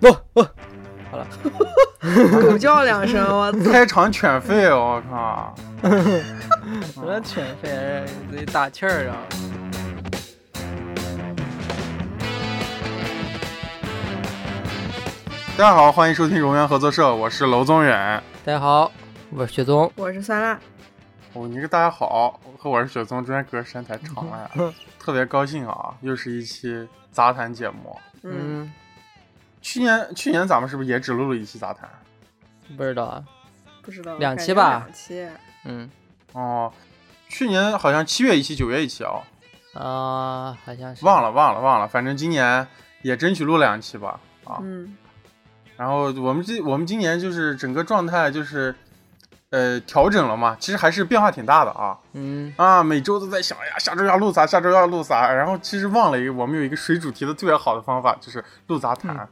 不不，好了，狗叫两声，我操！开场犬吠，我靠！什么犬吠，得打气儿啊！大家好，欢迎收听荣源合作社，我是娄宗远。大家好，我是雪宗。我是酸辣。哦，你个大家好，和我是雪宗，中间隔时间太长了呀，特别高兴啊！又是一期杂谈节目。嗯，去年去年咱们是不是也只录了一期杂谈？不知道啊，不知道，两期吧两期。嗯哦，去年好像七月一期，九月一期啊、啊，好像是忘了忘了忘了，反正今年也争取录两期吧啊。嗯然后我们这我们今年就是整个状态就是，呃，调整了嘛，其实还是变化挺大的啊嗯啊，每周都在想，哎呀，下周要录啥，下周要录啥，然后其实忘了一个，我们有一个水主题的特别好的方法，就是录杂谈，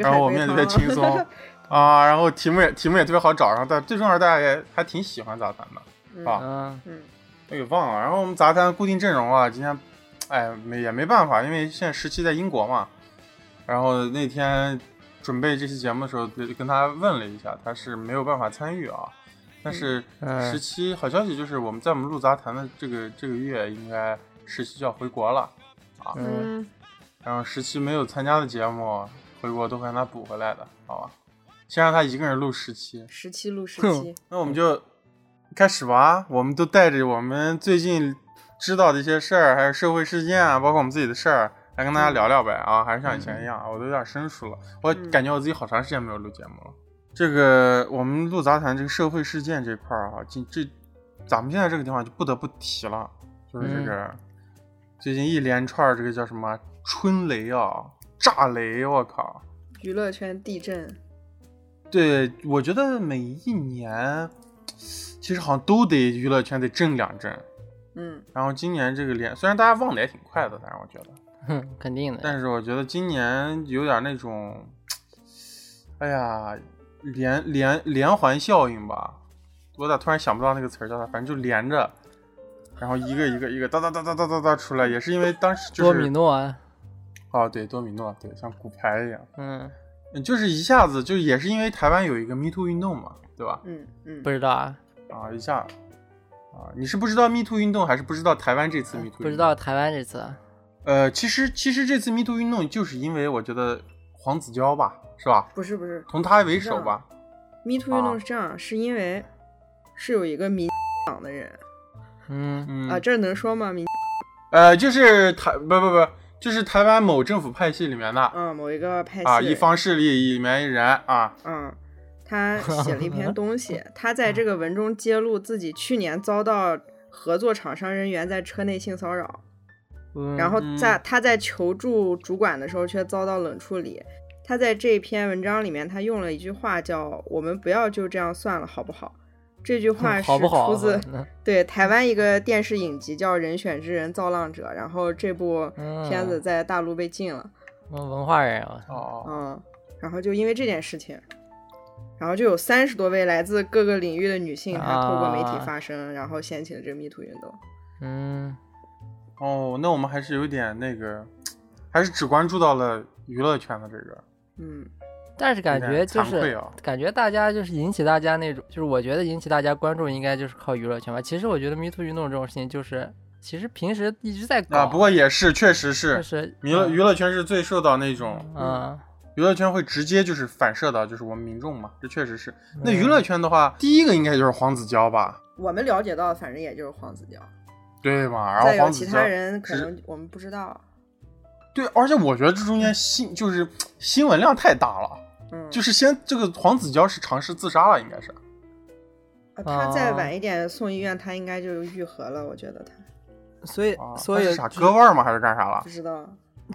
然后我们也特别轻松 啊，然后题目也题目也特别好找，然后但最重要是大家也还挺喜欢杂谈的，嗯啊嗯嗯我给忘了。然后我们杂谈固定阵容啊，今天，哎，没也没办法，因为现在十七在英国嘛。然后那天准备这期节目的时候，就跟他问了一下，他是没有办法参与啊。但是嗯十七好消息就是，我们在我们录杂谈的这个这个月，应该十七就要回国了啊。嗯嗯然后十七没有参加的节目，回国都会让他补回来的，好吧？先让他一个人录十期。十七录十七，那我们就开始吧。我们都带着我们最近知道的一些事儿，还有社会事件啊，包括我们自己的事儿，来跟大家聊聊呗啊！还是像以前一样，我都有点生疏了。我嗯感觉我自己好长时间没有录节目了。这个我们录杂谈这个社会事件这块儿啊，这这咱们现在这个地方就不得不提了，就是这个、最近一连串儿这个叫什么春雷啊、炸雷，我靠！娱乐圈地震。对，我觉得每一年其实好像都得娱乐圈得震两震。嗯然后今年这个连，虽然大家忘的也挺快的，但是我觉得，哼，肯定的。但是我觉得今年有点那种，哎呀，连连连环效应吧。我咋突然想不到那个词儿叫啥？反正就连着，然后一个一个一个哒哒哒哒哒哒哒出来，也是因为当时就是多米诺啊，哦，对，多米诺，对，像骨牌一样，嗯，嗯就是一下子就也是因为台湾有一个 Me Too 运动嘛，对吧？嗯嗯，不知道啊，啊，一下，啊，你是不知道 Me Too 运动，还是不知道台湾这次 Me Too？不知道。台湾这次，呃，其实其实这次 Me Too 运动，就是因为我觉得黄子佼吧，是吧？不是不是。从他为首吧。，Me Too 啊。运动是这样，是因为是有一个民党的人。嗯嗯，啊，这能说吗？民呃，就是台不不不，就是台湾某政府派系里面的嗯某一个派系。啊，一方势力里面一人啊，嗯，他写了一篇东西，他在这个文中揭露自己去年遭到合作厂商人员在车内性骚扰，嗯然后在嗯他在求助主管的时候却遭到冷处理。他在这篇文章里面，他用了一句话叫“我们不要就这样算了，好不好？”这句话 是？出自嗯 对台湾一个电视影集叫《人选之人造浪者》，然后这部片子在大陆被禁了。嗯文化人啊，哦，嗯，然后就因为这件事情，然后就有三十多位来自各个领域的女性，她透过媒体啊发声，然后掀起了这个 Me Too 运动。嗯，哦，那我们还是有点那个，还是只关注到了娱乐圈的这个，嗯但是感觉就是感觉大家就是引起大家那种，就是我觉得引起大家关注应该就是靠娱乐圈吧。其实我觉得 Me Too 运动这种事情就是，其实平时一直在搞，啊，不过也是，确实就是是娱乐娱乐圈是最受到那种嗯娱乐圈会直接就是反射到就是我们民众嘛，这确实是。那嗯娱乐圈的话，第一个应该就是黄子佼吧，我们了解到反正也就是黄子佼，对嘛？然后再有其黄子佼他人可能我们不知道。对，而且我觉得这中间新就是新闻量太大了，嗯，就是先这个黄子佼是尝试自杀了，应该是。呃他再啊晚一点送医院，他应该就愈合了。我觉得他所以啊，所以啥割腕儿吗？还是干啥了不？知道。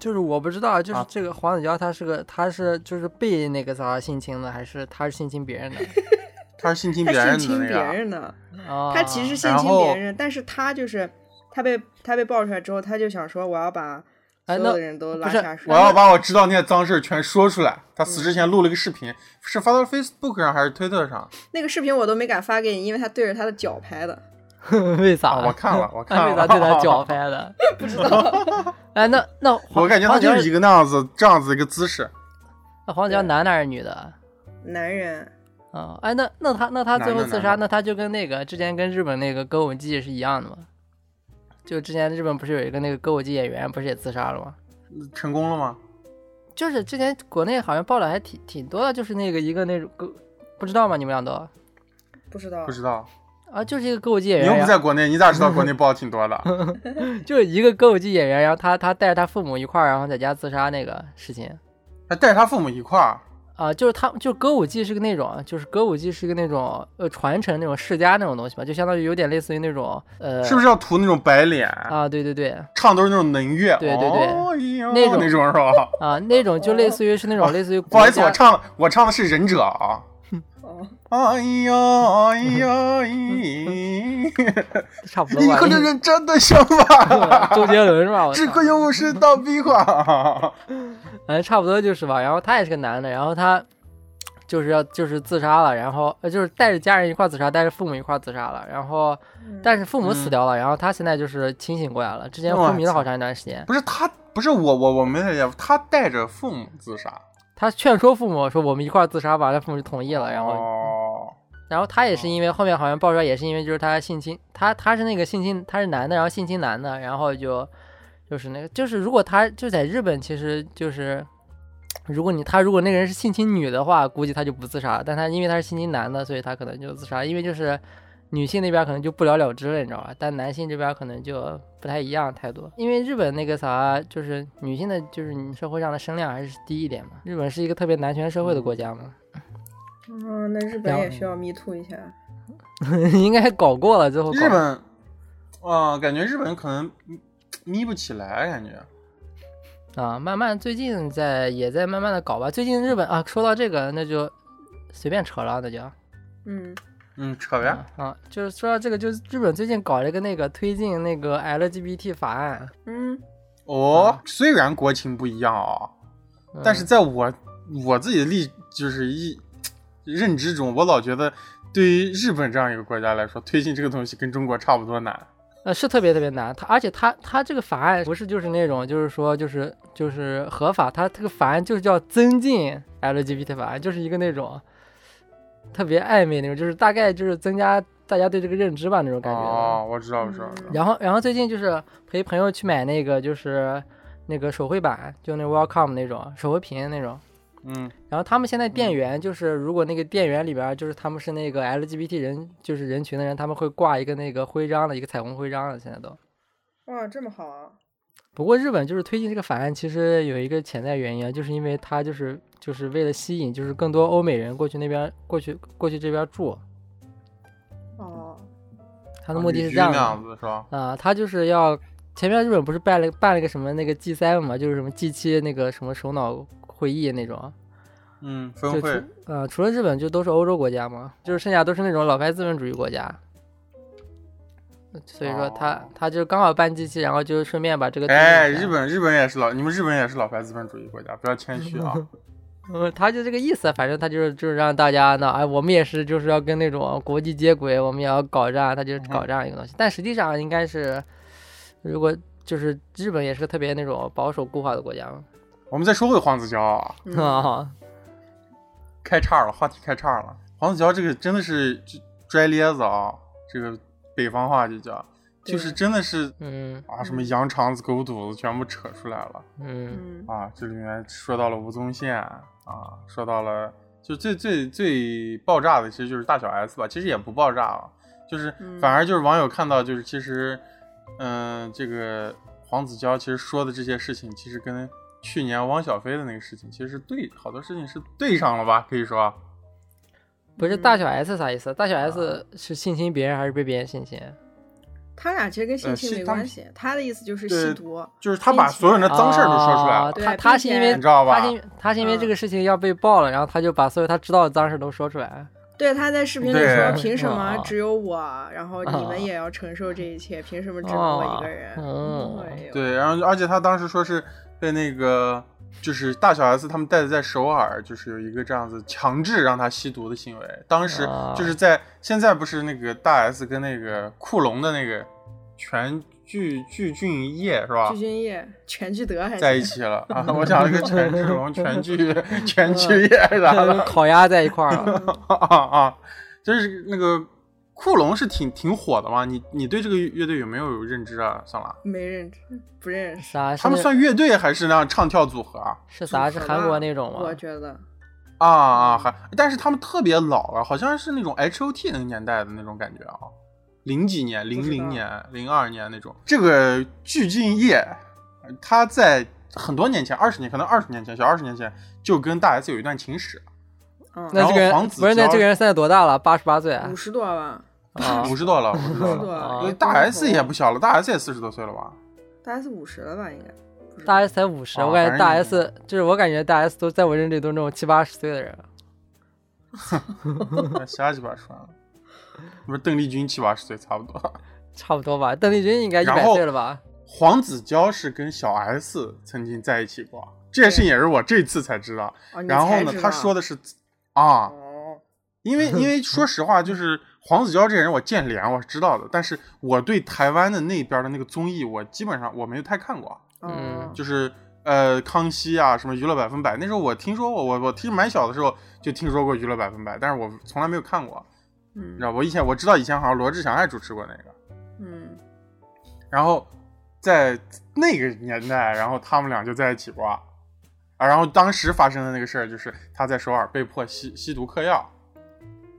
就是我不知道，就是啊这个黄子佼他是个他是就是被那个啥性侵的，还是他是性侵别人的？他是性侵别人性侵别。人的，啊，他其实性侵别人，但是他就是他被他被爆出来之后，他就想说我要把所有的人都拉下水。我要把我知道那些脏事儿全说出来。他死之前录了个视频，是发到 Facebook 上还是推特上？那个视频我都没敢发给你，因为他对着他的脚拍的。为啥？啊我看了我 看他为啥了对他脚 拍的？不知道，哎，那那我感觉他就是一个个那样子这样子一个姿势。那黄子佼对男的还是女的？男人，啊，哎，那那他那他最后自杀，那他就跟那个之前跟日本那个歌舞伎是一样的吗？就之前日本不是有一个那个歌舞伎演员不是也自杀了吗？成功了吗？就是之前国内好像报道还挺挺多的，就是那个一个那种歌，不知道吗？你们俩都不知道不知道，啊，就是一个歌舞伎演员你又，不在国内，你咋知道国内 报挺多的？就是一个歌舞伎演员，然后他他带着他父母一块儿，然后在家自杀那个事情还带着他父母一块儿，啊，就是他就是歌舞伎是个那种，就是歌舞伎是个那种呃传承那种世家那种东西吧，就相当于有点类似于那种呃，是不是要涂那种白脸？啊？对对对唱都是那种能乐，对对对哦那种那种是吧？啊，那种就类似于是那种类似于不好意思，我唱我唱的是忍者啊。哦，哎呀哎呀咦！差不多吧你和。这人真的像吧？周杰伦是吧？我 操只可用是当壁画。反正差不多就是吧。然后他也是个男的，然后他就是要就是自杀了，然后呃就是带着家人一块儿自杀，带着父母一块儿自杀了。然后但是父母死掉了，然后他现在就是清醒过来了，之前昏迷了好长一段时间。不是他，不是我，我我没太解，他带着父母自杀，他劝说父母说我们一块儿自杀吧，他父母就同意了。然后哦，然后他也是因为后面好像爆出来，也是因为就是他性侵，他他是那个性侵，他是男的，然后性侵男的，然后就就是那个就是如果他就在日本，其实就是如果你他如果那个人是性侵女的话，估计他就不自杀了，但他因为他是性侵男的，所以他可能就自杀，因为就是女性那边可能就不了了之了，你知道吧？但男性这边可能就不太一样态度，因为日本那个啥就是女性的，就是你社会上的声量还是低一点嘛，日本是一个特别男权社会的国家嘛。嗯，那日本也需要 me too 一下。应该搞过了之后搞，日本，啊，感觉日本可能眯不起来，感觉。啊，慢慢最近在也在慢慢的搞吧。最近日本啊，说到这个，那就随便扯了，那就嗯，嗯，扯呗。啊啊，就是说到这个，就是日本最近搞了一个那个推进那个 LGBT 法案，嗯，哦，虽然国情不一样啊，嗯但是在我我自己的立就是一认知中，我老觉得对于日本这样一个国家来说，推进这个东西跟中国差不多难。呃是特别特别难。它而且它它这个法案不是就是那种就是说就是就是合法，它这个法案就是叫增进 LGBT 法案，就是一个那种特别暧昧那种，就是大概就是增加大家对这个认知吧那种感觉。哦，我知道，我知道，我知道。然后，然后最近就是陪朋友去买那个，就是那个手绘板，就那 Welcome 那种手绘屏那种。嗯，然后他们现在店员就是，如果那个店员里边就是他们是那个 LGBT 人，就是人群的人，他们会挂一个那个徽章的一个彩虹徽章的，现在都。哇，这么好啊！不过日本就是推进这个法案，其实有一个潜在原因啊，就是因为它就是就是为了吸引就是更多欧美人过去那边过去过去这边住，哦，他的目的是这样的。样子是吧？啊，他就是要前面日本不是办了办了个什么那个 G 7嘛，就是什么 G 7那个什么首脑会议那种，嗯，就除分会。呃除了日本就都是欧洲国家嘛，就是剩下都是那种老牌资本主义国家。所以说他、哦他就刚好办机器然后就顺便把这个哎，日本日本也是老，你们日本也是老牌资本主义国家，不要谦虚啊。嗯，他就这个意思，反正他就是就是让大家呢，哎，我们也是就是要跟那种国际接轨，我们也要搞这样，他就搞这样一个东西。但实际上应该是，如果就是日本也是个特别那种保守固化的国家嘛，我们再说回黄子佼 啊，开叉了，话题开叉了。黄子佼这个真的是就拽咧子啊，这个北方话就叫，就是真的是嗯。啊，什么羊肠子、狗肚子全部扯出来了。嗯。嗯。啊！这里面说到了吴宗宪啊，说到了就最最最爆炸的，其实就是大小 S 吧，其实也不爆炸啊，就是嗯。反而就是网友看到就是其实，嗯、这个黄子佼其实说的这些事情，其实跟去年汪小菲的那个事情其实是对，好多事情是对上了吧？可以说。不是大小 S 啥意思？大小 S 是性侵别人还是被别人性侵？他俩其实跟性侵没关系，他的意思就是吸毒。就是他把所有人的脏事儿都说出来了，他他是因为你知道吧他是因为他是因为嗯这个事情要被爆了，然后他就把所有他知道的脏事都说出来。对，他在视频里说：“凭什么啊只有我，然后你啊们也要承受这一切？凭什么只有我一个人？”哦哎呦，对，然后而且他当时说是被那个就是大小 S 他们带的在首尔，就是有一个这样子强制让他吸毒的行为。当时啊就是在现在不是那个大 S 跟那个库龙的那个全聚聚俊业是吧聚？俊业、全聚德还在一起了啊！我想了个全志龙、全聚全聚业啥的 烤鸭在一块儿了。啊啊！就是那个库龙是挺挺火的嘛，你你对这个乐队有没有认知啊？算了，没认知，不认识。啥？他们算乐队还是那样唱跳组合啊？是啥？是韩国那种吗我？觉得啊啊，还但是他们特别老了，好像是那种 H O T 那个年代的那种感觉啊，零几年、零零年、零二年那种。这个具俊晔，他在很多年前，二十年可能二十年前，小二十年前就跟大 S 有一段情史，嗯，那这个人黄子不是那这个人现在多大了？八十八岁啊五？十多吧，啊 五十多了，五十多了。大 S 也不小了，大 S 也四十多岁了吧？大 S 五十了吧？应该。大 S 才五十，啊我感觉大 S 就是我感觉大 S 都在我认知里都是那种七八十岁的人。瞎鸡巴说，不是邓丽君七八十岁差不多。差不多吧，邓丽君应该一百岁了吧？黄子佼是跟小 S 曾经在一起过，这件事情也是我这次才知道。然后呢，他说的是啊，哦，因为因为说实话，就是黄子佼这个人我见脸我是知道的，但是我对台湾的那边的那个综艺，我基本上我没有太看过，哦。嗯。就是呃康熙啊，什么娱乐百分百，那时候我听说过，我我听蛮小的时候就听说过娱乐百分百，但是我从来没有看过，你嗯知道，我以前我知道以前好像罗志祥还主持过那个，嗯，然后在那个年代，然后他们俩就在一起过。啊，然后当时发生的那个事儿，就是他在首尔被迫吸吸毒嗑药，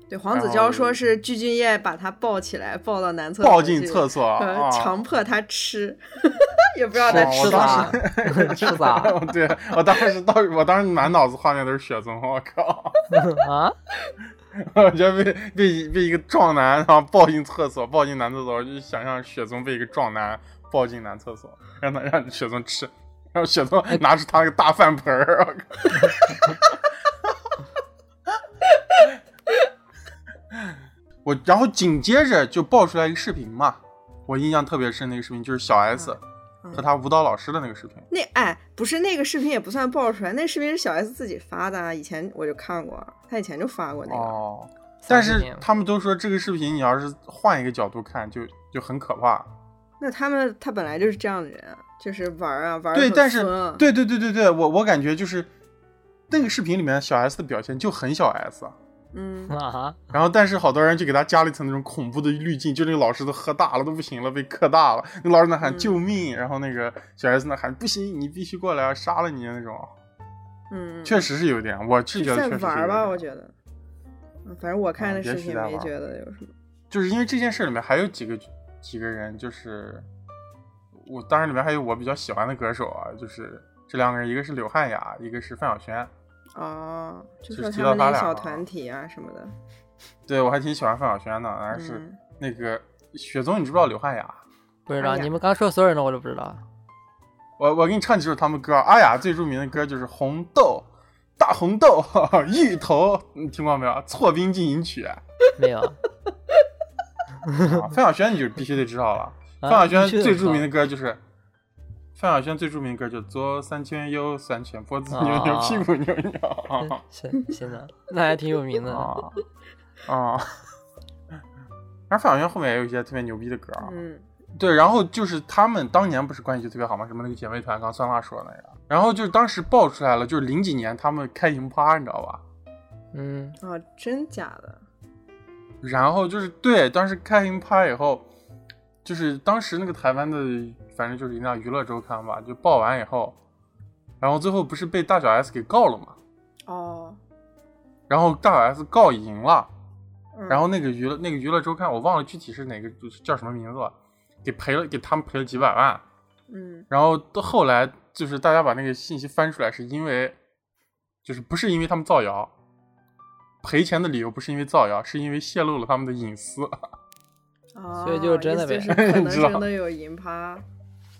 对，黄子佼说是具俊晔把他抱起来，抱到男厕抱所抱进厕所！强迫他吃，也不知道他 吃啥？吃啥对我当时到我当时满脑子画面都是雪松，我靠！啊？我觉得被被被一个壮男然后抱进厕所，抱进男厕所，我就想象雪松被一个壮男抱进男厕所，让他让雪松吃，然后雪宗拿出他那个大饭盆儿，我靠！我然后紧接着就爆出来一个视频嘛，我印象特别深，那个视频就是小 S 嗯和他舞蹈老师的那个视频。那哎，不是那个视频也不算爆出来，那视频是小 S 自己发的啊，以前我就看过，他以前就发过那个。哦，但是他们都说这个视频你要是换一个角度看，就就很可怕。那他们他本来就是这样的人啊，就是玩啊玩儿对，但是对对对对对，我我感觉就是那个视频里面小 S 的表现就很小 S，嗯，啊？然后但是好多人就给他加了一层那种恐怖的滤镜，就那个老师都喝大了都不行了，被磕大了，那老师那喊嗯救命，然后那个小 S 那喊不行，你必须过来，要杀了你那种，嗯，确实是有点，我是觉得就在确实是玩吧，我觉得。嗯反正我看啊那视频没觉得有什么。就是因为这件事里面还有几个几个人，就是我当然里面还有我比较喜欢的歌手啊，就是这两个人，一个是刘汉雅，一个是范晓萱。哦，就就说他们那个提到他俩小团体啊什么的。对我还挺喜欢范晓萱的，但是嗯那个雪宗，你知不知道刘汉雅？不知道，你们刚说所有人的我都不知道。我我给你唱几首他们歌。阿雅最著名的歌就是《红豆》。大红豆，芋头，你听过没有？错冰进行曲，啊没有。范晓萱你就必须得知道了。啊范晓萱最著名的歌就是，范晓萱最著名的歌就左三圈右三圈，脖子扭扭，啊屁股扭扭。是行的，那还挺有名的。啊啊！而范晓萱后面也有一些特别牛逼的歌啊。嗯对，然后就是他们当年不是关系就特别好吗？什么那个姐妹团，刚酸辣说的那个。然后就是当时爆出来了，就是零几年他们开营趴，你知道吧？嗯，哦，真假的？然后就是对，当时开营趴以后，就是当时那个台湾的，反正就是那娱乐周刊吧，就报完以后，然后最后不是被大小 S 给告了嘛？哦，然后大小 S 告赢了，嗯然后那个娱乐那个娱乐周刊我忘了具体是哪个叫什么名字了，给赔了给他们赔了几百万。嗯然后到后来就是大家把那个信息翻出来，是因为就是不是因为他们造谣，赔钱的理由不是因为造谣，是因为泄露了他们的隐私哦，所以就是真的呗就是可能 知道真的有银趴。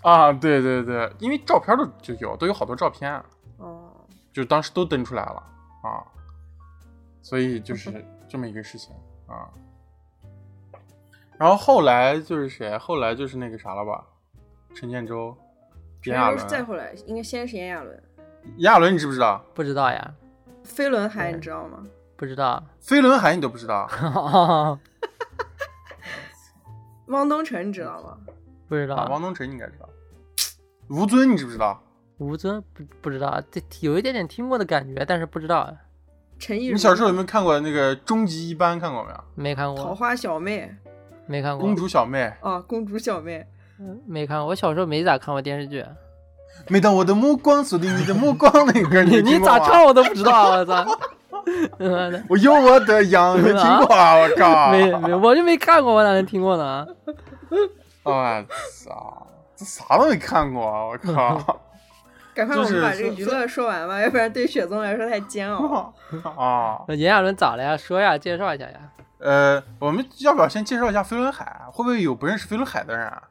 啊！对对对，因为照片都就有，都有好多照片，哦，就当时都登出来了啊，所以就是 这么一个事情啊。然后后来就是谁？后来就是那个啥了吧？陈建州、炎亚陈是再。后来，应该先是炎亚纶，炎亚纶你知不知道？不知道呀，飞轮海你知道吗？不知道。飞轮海你都不知道？汪东城你知道吗？不知道。啊，王东城你应该知道。吴尊你知不知道？吴尊不不知道，这有一点点听过的感觉，但是不知道，陈意如，你小时候有没有看过那个《终极一班》？看过没有？没看过，桃花小妹没看过，公主小妹，啊，公主小妹，嗯没看过。我小时候没咋看过电视剧，每当我的目光锁定你的目光，那个歌你你咋唱我都不知道，我操！我有我的羊，没听过啊！我靠，没没，我就没看过，我哪能听过呢？我操，这啥都没看过啊！我靠赶快我们把这个娱乐说完吧，要不然对雪宗来说太煎熬。啊！那炎亚纶咋了呀？说呀，介绍一下呀。呃，我们要不要先介绍一下飞轮海？会不会有不认识飞轮海的人啊？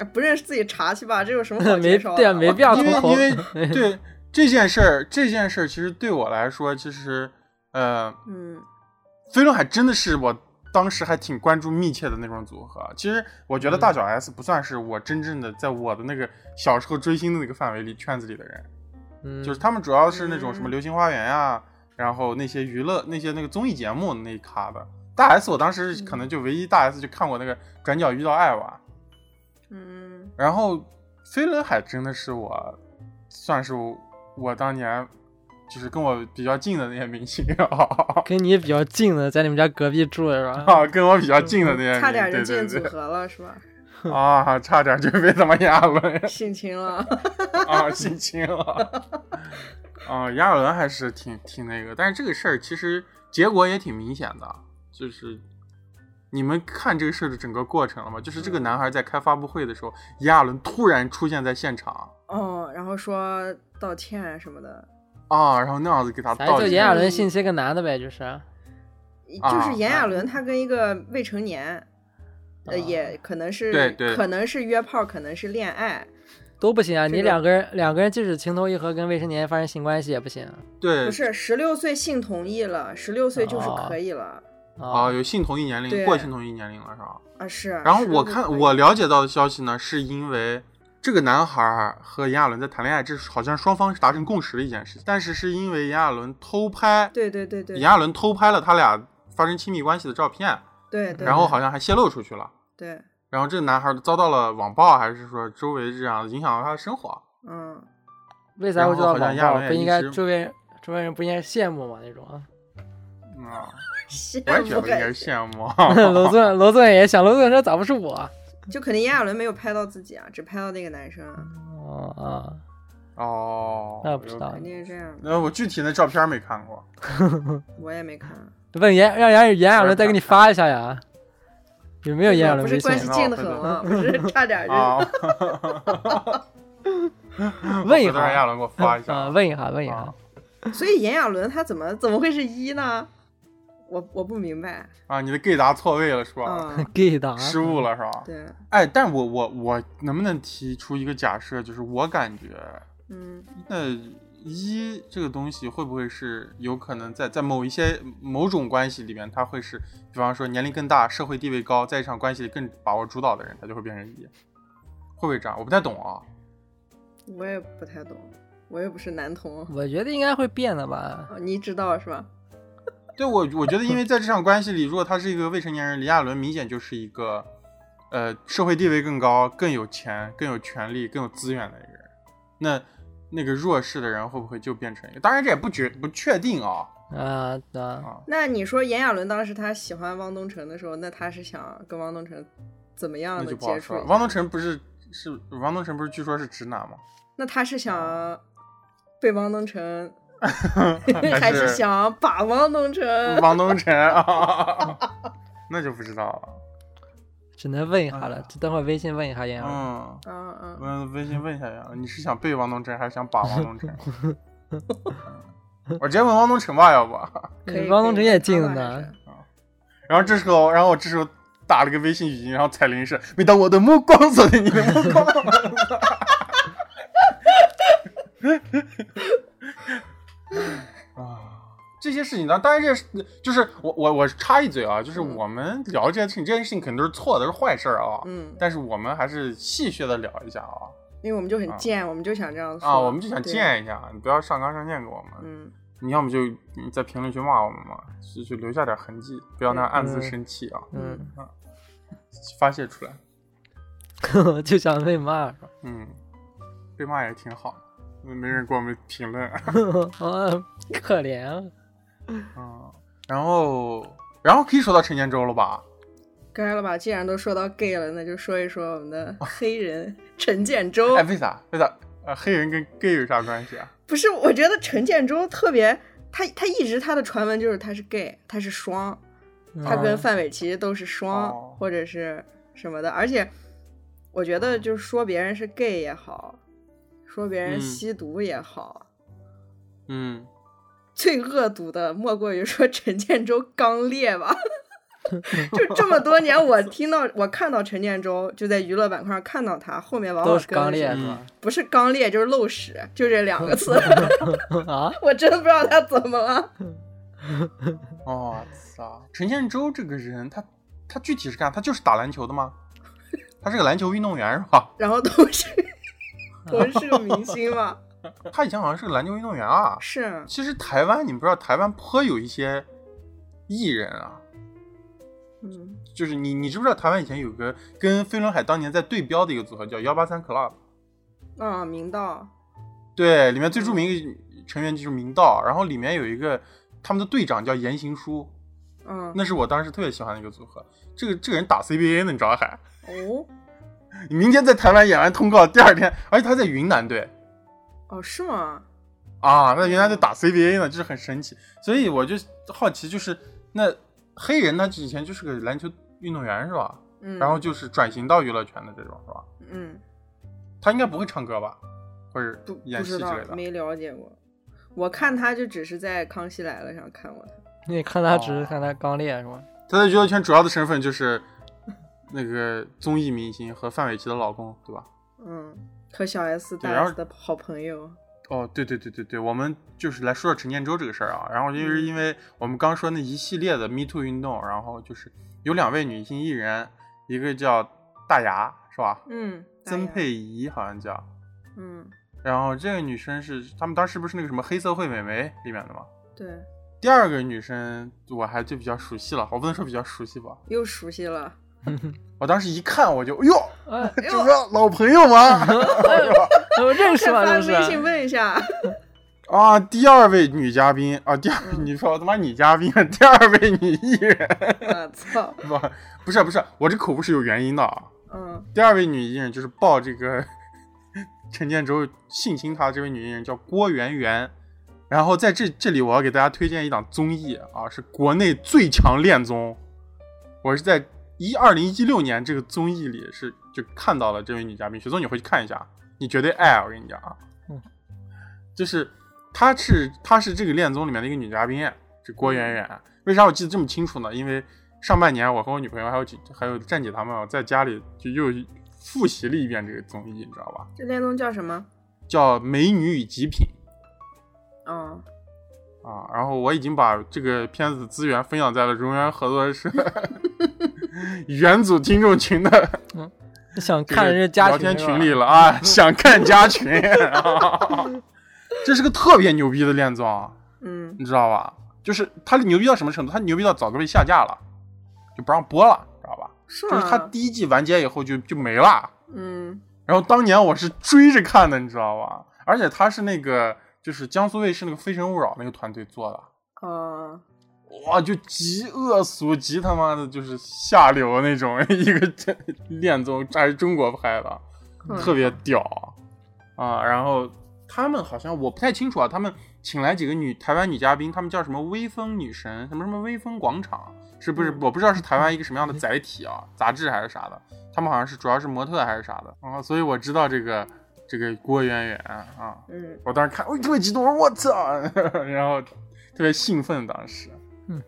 啊不认识自己查去吧，这有什么好介绍的？对啊，没必要因为从头因。为对这件事儿，这件事儿其实对我来说，其实呃，嗯飞轮海真的是我当时还挺关注密切的那种组合。其实我觉得大小 S 不算是我真正的在我的那个小时候追星的那个范围里圈子里的人，嗯，就是他们主要是那种什么嗯流星花园呀、然后那些娱乐那些那个综艺节目那一咖的。大 S 我当时可能就唯一大 S 就看过那个《转角遇到爱吧》，嗯。然后飞轮海真的是我算是我当年就是跟我比较近的那些明星啊，跟你比较近的，在你们家隔壁住是吧？啊，跟我比较近的那些明星，差点就进组合了是吧？啊，差点就被他妈炎亚伦 性侵了，啊性侵了。啊，炎亚伦还是挺挺那个，但是这个事儿其实结果也挺明显的，就是你们看这个事儿的整个过程了吗？就是这个男孩在开发布会的时候，炎亚伦突然出现在现场哦，然后说道歉什么的，啊，然后那样子给他反道歉。正就炎亚纶性侵个男的呗，就是。就是炎亚啊纶他跟一个未成年，呃，啊也可能是对对可能是约炮，可能是恋爱，都不行啊！这个你两个人两个人即使情投意合，跟未成年发生性关系也不行对不是十六岁性同意了，十六岁就是哦可以了啊，啊。有性同意年龄，对过性同意年龄了是吧？啊，是。然后我16就可以看我了解到的消息呢，是因为这个男孩儿和炎亚纶在谈恋爱，这是好像双方是达成共识的一件事情，但是是因为炎亚纶偷拍，对对对对炎亚纶偷拍了他俩发生亲密关系的照片，对对，然后好像还泄露出去了。对，然后这个男孩儿遭到了网暴，还是说周围这样影响了他的生活？嗯，为啥会知道然后好像网暴？亚纶不应该周围人周围人不应该羡慕吗？那种啊。啊，羡我也觉得应该是羡慕。罗 顿罗顿也想，罗顿说咋不是我？就肯定炎亚纶没有拍到自己啊，只拍到那个男生啊，哦啊，哦，那不知道肯定是这样。那我具体那照片没看过。我也没看，问炎让炎炎亚纶再给你发一下呀？有没有炎亚纶不是关？系近的很吗？不是 差点就啊，问一下亚纶给我发一下啊，问一下问一下啊。所以炎亚纶他怎么怎么会是一呢？我我不明白啊，你的 gay 答错位了是吧？啊。gay 的啊失误了是吧？对，哎，但我我我能不能提出一个假设，就是我感觉，嗯那一这个东西会不会是有可能在在某一些某种关系里面，它会是，比方说年龄更大、社会地位高，在一场关系里更把握主导的人，他就会变成一，会不会这样？我不太懂啊。我也不太懂，我也不是男同，我觉得应该会变的吧。哦你知道是吧？对我，我觉得因为在这场关系里，如果他是一个未成年人，李亚伦明显就是一个，呃，社会地位更高、更有钱、更有权利、更有资源的一个人。那那个弱势的人会不会就变成一个？当然这也不绝不确定啊啊啊，啊！那你说炎亚纶当时他喜欢汪东城的时候，那他是想跟汪东城怎么样那的。接触？汪东城不是是汪东城不是据说是直男吗？那他是想被汪东城，还还是想把汪东城？王东城啊？那就不知道了。只能问一下了哎呀。等会儿微信问一下炎亚纶。嗯，嗯嗯，问微信问一下呀，你是想背汪东城还是想把汪东城？我直接问汪东城吧，要不？可以。汪东城也进进了呢。然后这时候，然后我这时候打了个微信语音，然后彩铃是每当我的目光锁定你的目光。啊，这些事情呢，当然这是就是我我我插一嘴啊，就是嗯我们聊这件事情，这件事情肯定都是错的，都是坏事儿啊。嗯，但是我们还是戏谑的聊一下啊因为我们就很啊贱，我们就想这样说啊，我们就想贱一下，你不要上纲上线给我们。嗯，你要么就你在评论区骂我们嘛，就就留下点痕迹，不要那样暗自生气啊，嗯，发泄出来。就想被骂是吧？嗯，被骂也挺好的，没人给我们评论。啊，可怜啊！嗯，然后然后可以说到陈建州了吧？该了吧？既然都说到 gay 了，那就说一说我们的黑人陈建州。哎，为啥？为啥？呃，黑人跟 gay 有啥关系啊？不是，我觉得陈建州特别，他他一直他的传闻就是他是 gay，他是双，他跟范玮琪都是双、哦或者是什么的，而且我觉得就是说别人是 gay 也好，说别人嗯吸毒也好，嗯，最恶毒的莫过于说陈建州刚烈吧。就这么多年，我听到我看到陈建州就在娱乐板块上看到他，后面往往都是刚烈是吧？不是刚烈就是漏屎，就这两个词。啊，我真的不知道他怎么了。哦，操！陈建州这个人，他他具体是干？他就是打篮球的吗？他是个篮球运动员是吧？然后都是都是个明星嘛，他以前好像是个篮球运动员啊。是。其实台湾，你们不知道，台湾颇有一些艺人啊，嗯。就是你你知不知道台湾以前有个跟飞轮海当年在对标的一个组合叫幺八三 club，啊，明道。对，里面最著名一个成员就是明道，然后里面有一个他们的队长叫言行书，嗯。那是我当时特别喜欢的一个组合。这个这个人打 CBA 呢，你知道还？哦你明天在台湾演完通告，第二天，而且他在云南队哦是吗？啊，那云南在打 CBA 呢，就是很神奇。所以我就好奇，就是那黑人他以前就是个篮球运动员是吧？嗯，然后就是转型到娱乐圈的这种是吧？嗯他应该不会唱歌吧，或者不演戏之类的。没了解过。我看他就只是在《康熙来了》上看过他。你看他只哦是看他刚烈是吧？他在娱乐圈主要的身份就是那个综艺明星和范玮琪的老公，对吧？嗯，和小 S 大 S 的好朋友。哦，对对对对对，我们就是来说说陈建州这个事儿啊。然后就是嗯因为我们刚说那一系列的 Me Too 运动，然后就是有两位女性艺人，一个叫大牙是吧？嗯，曾。佩仪好像叫。嗯，然后这个女生是他们当时不是那个什么黑涩会美眉里面的吗？对，第二个女生我还就比较熟悉了，我不能说比较熟悉吧。又熟悉了。我当时一看我就，哎呦，哎，这不是老朋友吗？我认识吗？快发这是微信问一下。啊，第二位女嘉宾啊，第二，你说他妈女嘉宾，第二位女艺人，我操。不，不是不是，我这口误是有原因的啊。嗯第二位女艺人就是报这个陈建州性侵她的这位女艺人叫郭媛媛，然后在这这里我要给大家推荐一档综艺啊，是国内最强恋综，我是在一二零一六年这个综艺里是就看到了这位女嘉宾，雪松你回去看一下，你绝对爱，我跟你讲啊，嗯，就是她是她是这个恋综里面的一个女嘉宾，是郭媛媛，为啥我记得这么清楚呢？因为上半年我和我女朋友还有几还有站姐他们，我在家里就又复习了一遍这个综艺，你知道吧？这恋综叫什么？叫《美女与极品哦，》啊。然后我已经把这个片子资源分享在了荣源合作社 原组听众群的想看个人家家聊天群里了。啊，想看加群。这是个特别牛逼的恋综啊，嗯你知道吧？就是它牛逼到什么程度？它牛逼到早都被下架了，就不让播了，知道吧？是吗？就是它第一季完结以后就就没了。嗯然后当年我是追着看的，你知道吧？而且它是那个就是江苏卫视那个《非诚勿扰》那个团队做的，嗯，哇，就极恶俗、极他妈的就是下流那种 一个这恋综，还是中国拍的，嗯特别屌啊！然后他们好像我不太清楚啊，他们请来几个女台湾女嘉宾，他们叫什么微风女神，什么什么微风广场，是不是？嗯我不知道是台湾一个什么样的载体啊，杂志还是啥的，他们好像是主要是模特还是啥的啊，所以我知道这个这个郭媛媛啊，嗯我当时看，我特别激动，我说我操，然后特别兴奋当时。嗯。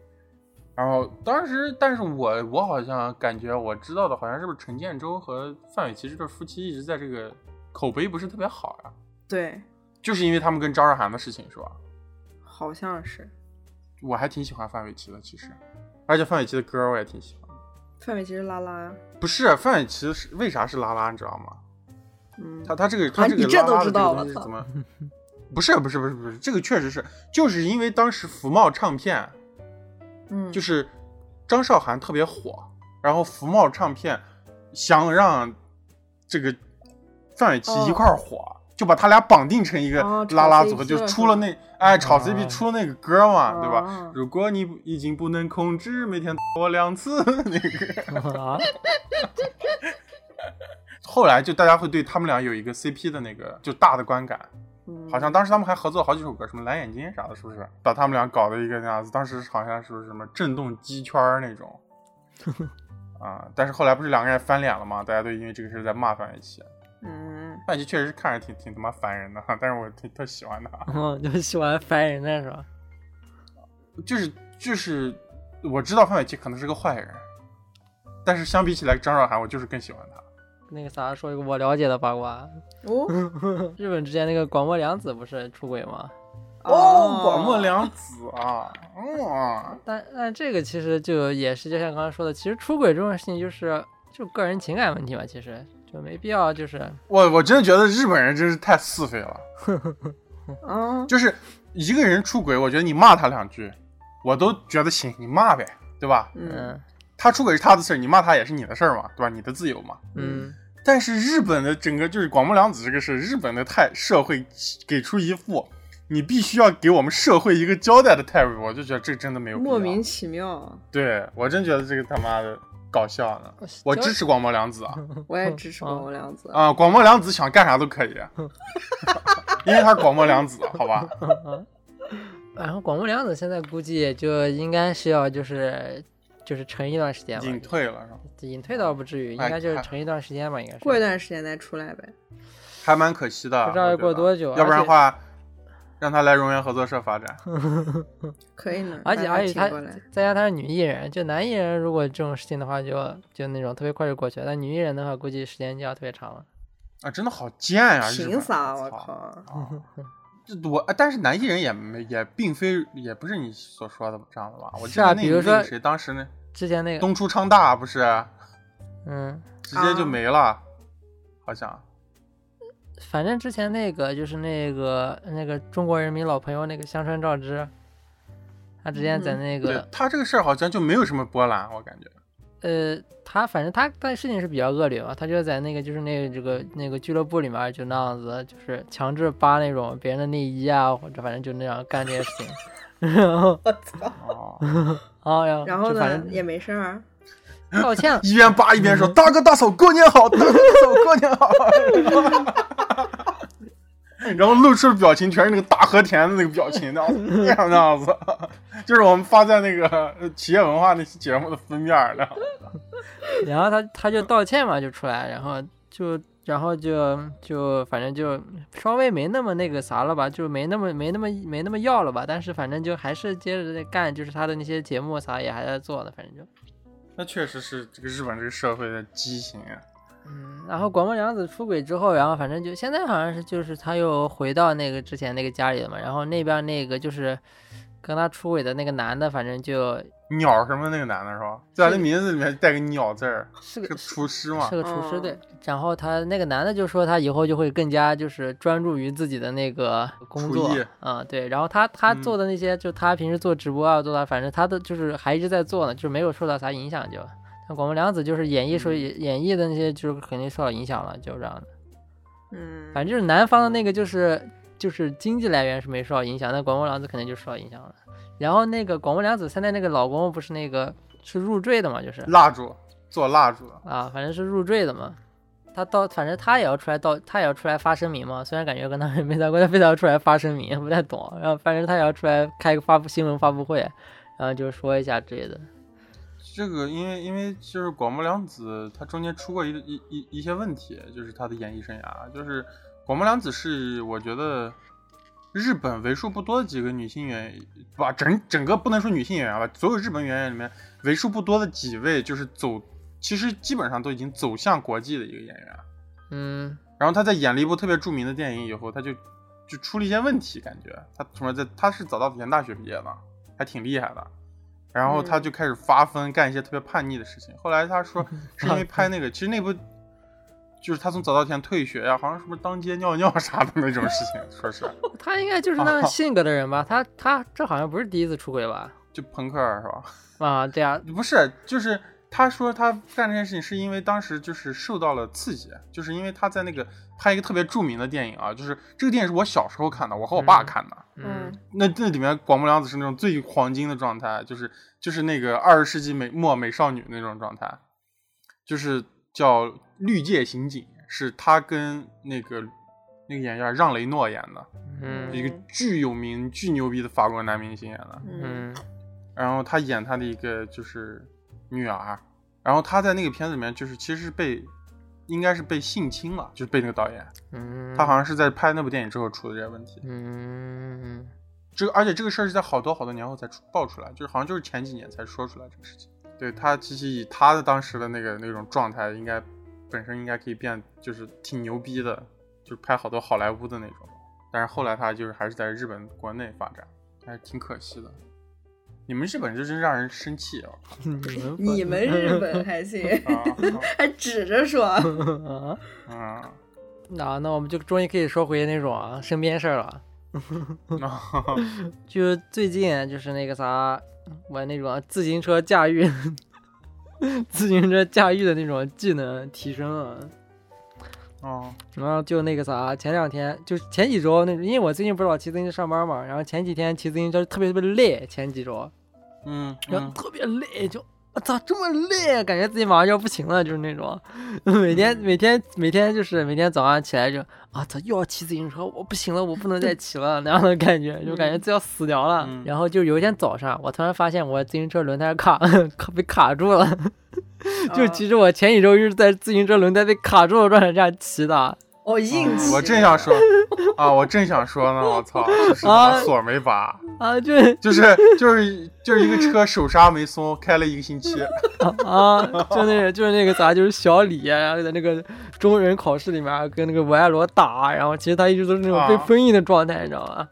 然后当时，但是我我好像感觉我知道的，好像是不是陈建州和范玮琪这对夫妻一直在这个口碑不是特别好呀、对，就是因为他们跟张韶涵的事情是吧？好像是我还挺喜欢范玮琪的，其实，而且范玮琪的歌我也挺喜欢的。范玮琪是拉拉呀。不是范玮琪是为啥是拉拉，你知道吗？嗯，他他这个他这个拉拉的这个东西怎么？不是不是不是不是，这个确实是，就是因为当时福茂唱片嗯就是张韶涵特别火，然后福茂唱片想让这个范玮琪一块儿火，就把他俩绑定成一个拉拉组合就出了那哎炒哦 CP 出了那个歌嘛，对吧哦？如果你已经不能控制，每天 我两次 那个。啊，后来就大家会对他们俩有一个 CP 的那个就大的观感，嗯好像当时他们还合作了好几首歌，什么蓝眼睛啥的，是不是？把他们俩搞的一个那样子，当时好像是不是什么震动机圈那种 啊？但是后来不是两个人翻脸了吗？大家都因为这个事在骂范玮琪。嗯，范玮琪确实是看着挺挺他妈烦人的，但是我挺特喜欢他，嗯，就喜欢烦人的是吧？就是就是我知道范玮琪可能是个坏人，但是相比起来张韶涵，我就是更喜欢他。那个啥，说一个我了解的八卦，哦 日本之前那个广末凉子不是出轨吗？哦，广末凉子啊，哦，但但这个其实就也是就像刚刚说的，其实出轨这种事情就是就个人情感问题嘛，其实就没必要就是我我真的觉得日本人真是太是非了。嗯，就是一个人出轨，我觉得你骂他两句，我都觉得行，你骂呗，对吧？嗯嗯他出轨是他的事儿，你骂他也是你的事儿嘛，对吧？你的自由嘛。嗯但是日本的整个就是广末凉子这个事，日本的太社会给出一副你必须要给我们社会一个交代的态度，我就觉得这真的没有莫名其妙，对我真觉得这个他妈的搞笑呢。我支持广末凉子啊 我也支持广末凉子。啊！广末凉子想干啥都可以，因为他是广末凉子，好吧？然后广末凉子现在估计也就应该是要就是就是沉一段时间吧，隐退了是吧？隐退倒不至于，应哎该就是沉一段时间吧，应该是。过一段时间再出来呗。还蛮可惜的，不知道要过多久要不然的话，让他来荣源合作社发展。可以呢，而且把而且他再加上她是女艺人，就男艺人如果这种事情的话就，就那种特别快就过去了。但女艺人的话，估计时间就要特别长了。啊，真的好贱呀、日本凭啥？我靠！啊这我，但是南艺人也没也并非也不是你所说的这样的吧？我记得那比如说那个谁，当时那之前那个，东出昌大不是嗯，直接就啊没了，好像反正之前那个就是那个那个中国人民老朋友那个香川照之，他之前在嗯那对个、他这个事儿好像就没有什么波澜，我感觉。呃，他反正他干事情是比较恶劣嘛，他就在那个就是那个这个那个俱乐部里面就那样子，就是强制扒那种别人的内衣啊，或者反正就那样干这些事情。然 后我操！哦，啊，然后然后呢，也没事儿。道歉，一边扒一边说：“大哥大嫂过年好，大哥大嫂过年好。”然后露出的表情全是那个大和田的那个表情，那样子那样子，就是我们发在那个呃企业文化那期节目的封面儿的。然后他他就道歉嘛，就出来，然后就然后就就反正就稍微没那么那个啥了吧，就没那么没那么没那么要了吧，但是反正就还是接着在干，就是他的那些节目啥也还在做的，反正就那确实是这个日本这个社会的畸形啊。嗯。然后广末凉子出轨之后，然后反正就现在好像是就是他又回到那个之前那个家里了嘛，然后那边那个就是跟他出轨的那个男的，反正就鸟什么那个男的是吧？在他的名字里面带个鸟字儿，是个厨师嘛是？个厨师哦对，然后他那个男的就说他以后就会更加就是专注于自己的那个工作厨艺，嗯，对，然后他他嗯做的那些，就他平时做直播啊，做的反正他的就是还一直在做呢，就是没有受到啥影响就。像广播凉子就是演绎说嗯演演绎的那些，就是肯定受到影响了，就这样的。嗯，反正就是南方的那个就是就是经济来源是没受到影响，那广播凉子肯定就受到影响了。然后那个广播凉子现在那个老公不是那个是入赘的嘛，就是蜡烛做蜡烛的，啊，反正是入赘的嘛。他到，反正他也要出来道，他也要出来发声明嘛。虽然感觉跟他没啥关系，非得要出来发声明，不太懂。然后反正他也要出来开个发布新闻发布会，然后就说一下之类的。这个因为因为就是广末凉子，她中间出过一一一一些问题，就是她的演艺生涯，就是广末凉子是我觉得日本为数不多的几个女性演员，吧，整整个不能说女性演员吧，所有日本演员里面为数不多的几位就是走，其实基本上都已经走向国际的一个演员。嗯然后她在演了一部特别著名的电影以后，她就就出了一些问题，感觉她什么在她是早稻田大学毕业的，还挺厉害的。然后他就开始发疯，干一些特别叛逆的事情。后来他说 是因为拍那个，其实那部就是他从早稻田退学呀、好像是不是当街尿尿啥的那种事情，说是 他应该就是那种性格的人吧？他他这好像不是第一次出轨吧？就朋克是吧？啊，对啊，不是，就是他说他干这件事情是因为当时就是受到了刺激，就是因为他在那个拍一个特别著名的电影啊，就是这个电影是我小时候看的，我和我爸嗯看的。嗯那那里面广木凉子是那种最黄金的状态，就是就是那个二十世纪美末美少女那种状态，就是叫《绿界刑警》，是他跟那个那个演员让雷诺演的，嗯一个巨有名、巨牛逼的法国男明星演的。嗯嗯然后他演他的一个就是女儿，然后他在那个片子里面就是其实是被应该是被性侵了，就是被那个导演，嗯，他好像是在拍那部电影之后出的这些问题。嗯这个而且这个事儿是在好多好多年后才出爆出来，就是好像就是前几年才说出来这个事情。对他其实以他的当时的那个那种状态，应该本身应该可以变就是挺牛逼的，就是拍好多好莱坞的那种。但是后来他就是还是在日本国内发展，还是挺可惜的。你们日本就真让人生气啊！嗯，你们日本还 行，啊，还指着说，啊，嗯，那那我们就终于可以说回那种啊身边事儿了。就最近就是那个啥，我那种自行车驾驭，自行车驾驭的那种技能提升了。哦，然后就那个啥，前两天就前几周那，因为我最近不是老骑自行车上班嘛，然后前几天骑自行车特别特别累，前几周，嗯嗯，然后特别累，就我操这么累，感觉自己马上就要不行了，就是那种，每天每天每天就是每天早上起来就啊操又要骑自行车，我不行了，我不能再骑了那样的感觉，就感觉就要死掉了。嗯然后就有一天早上，我突然发现我自行车轮胎卡卡被卡住了，就啊其实我前几周就是在自行车轮胎被卡住的状态下骑的。哦，硬气，我正想说啊，我正想说呢，我操，就是啊把锁没拔。啊，就是就是就是就是一个车手刹没松，开了一个星期。啊，就那个就是那个啥，就是小李，然后在那个中人考试里面跟那个维埃罗打，然后其实他一直都是那种被啊封印的状态，你知道吗？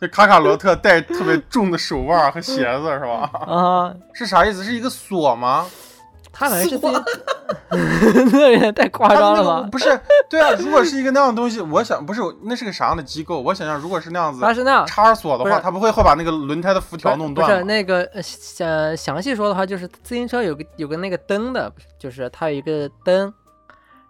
这卡卡罗特戴特别重的手腕和鞋子是吧？啊，是啥意思？是一个锁吗？他好像是自己，那也太夸张了吧？不是，对啊，如果是一个那样的东西，我想不是那是个啥样的机构？我想想，如果是那样子它是那样，插锁的话，不是他不会会把那个轮胎的辐条弄断不是？那个呃详详细说的话，就是自行车有个有个那个灯的，就是它有一个灯，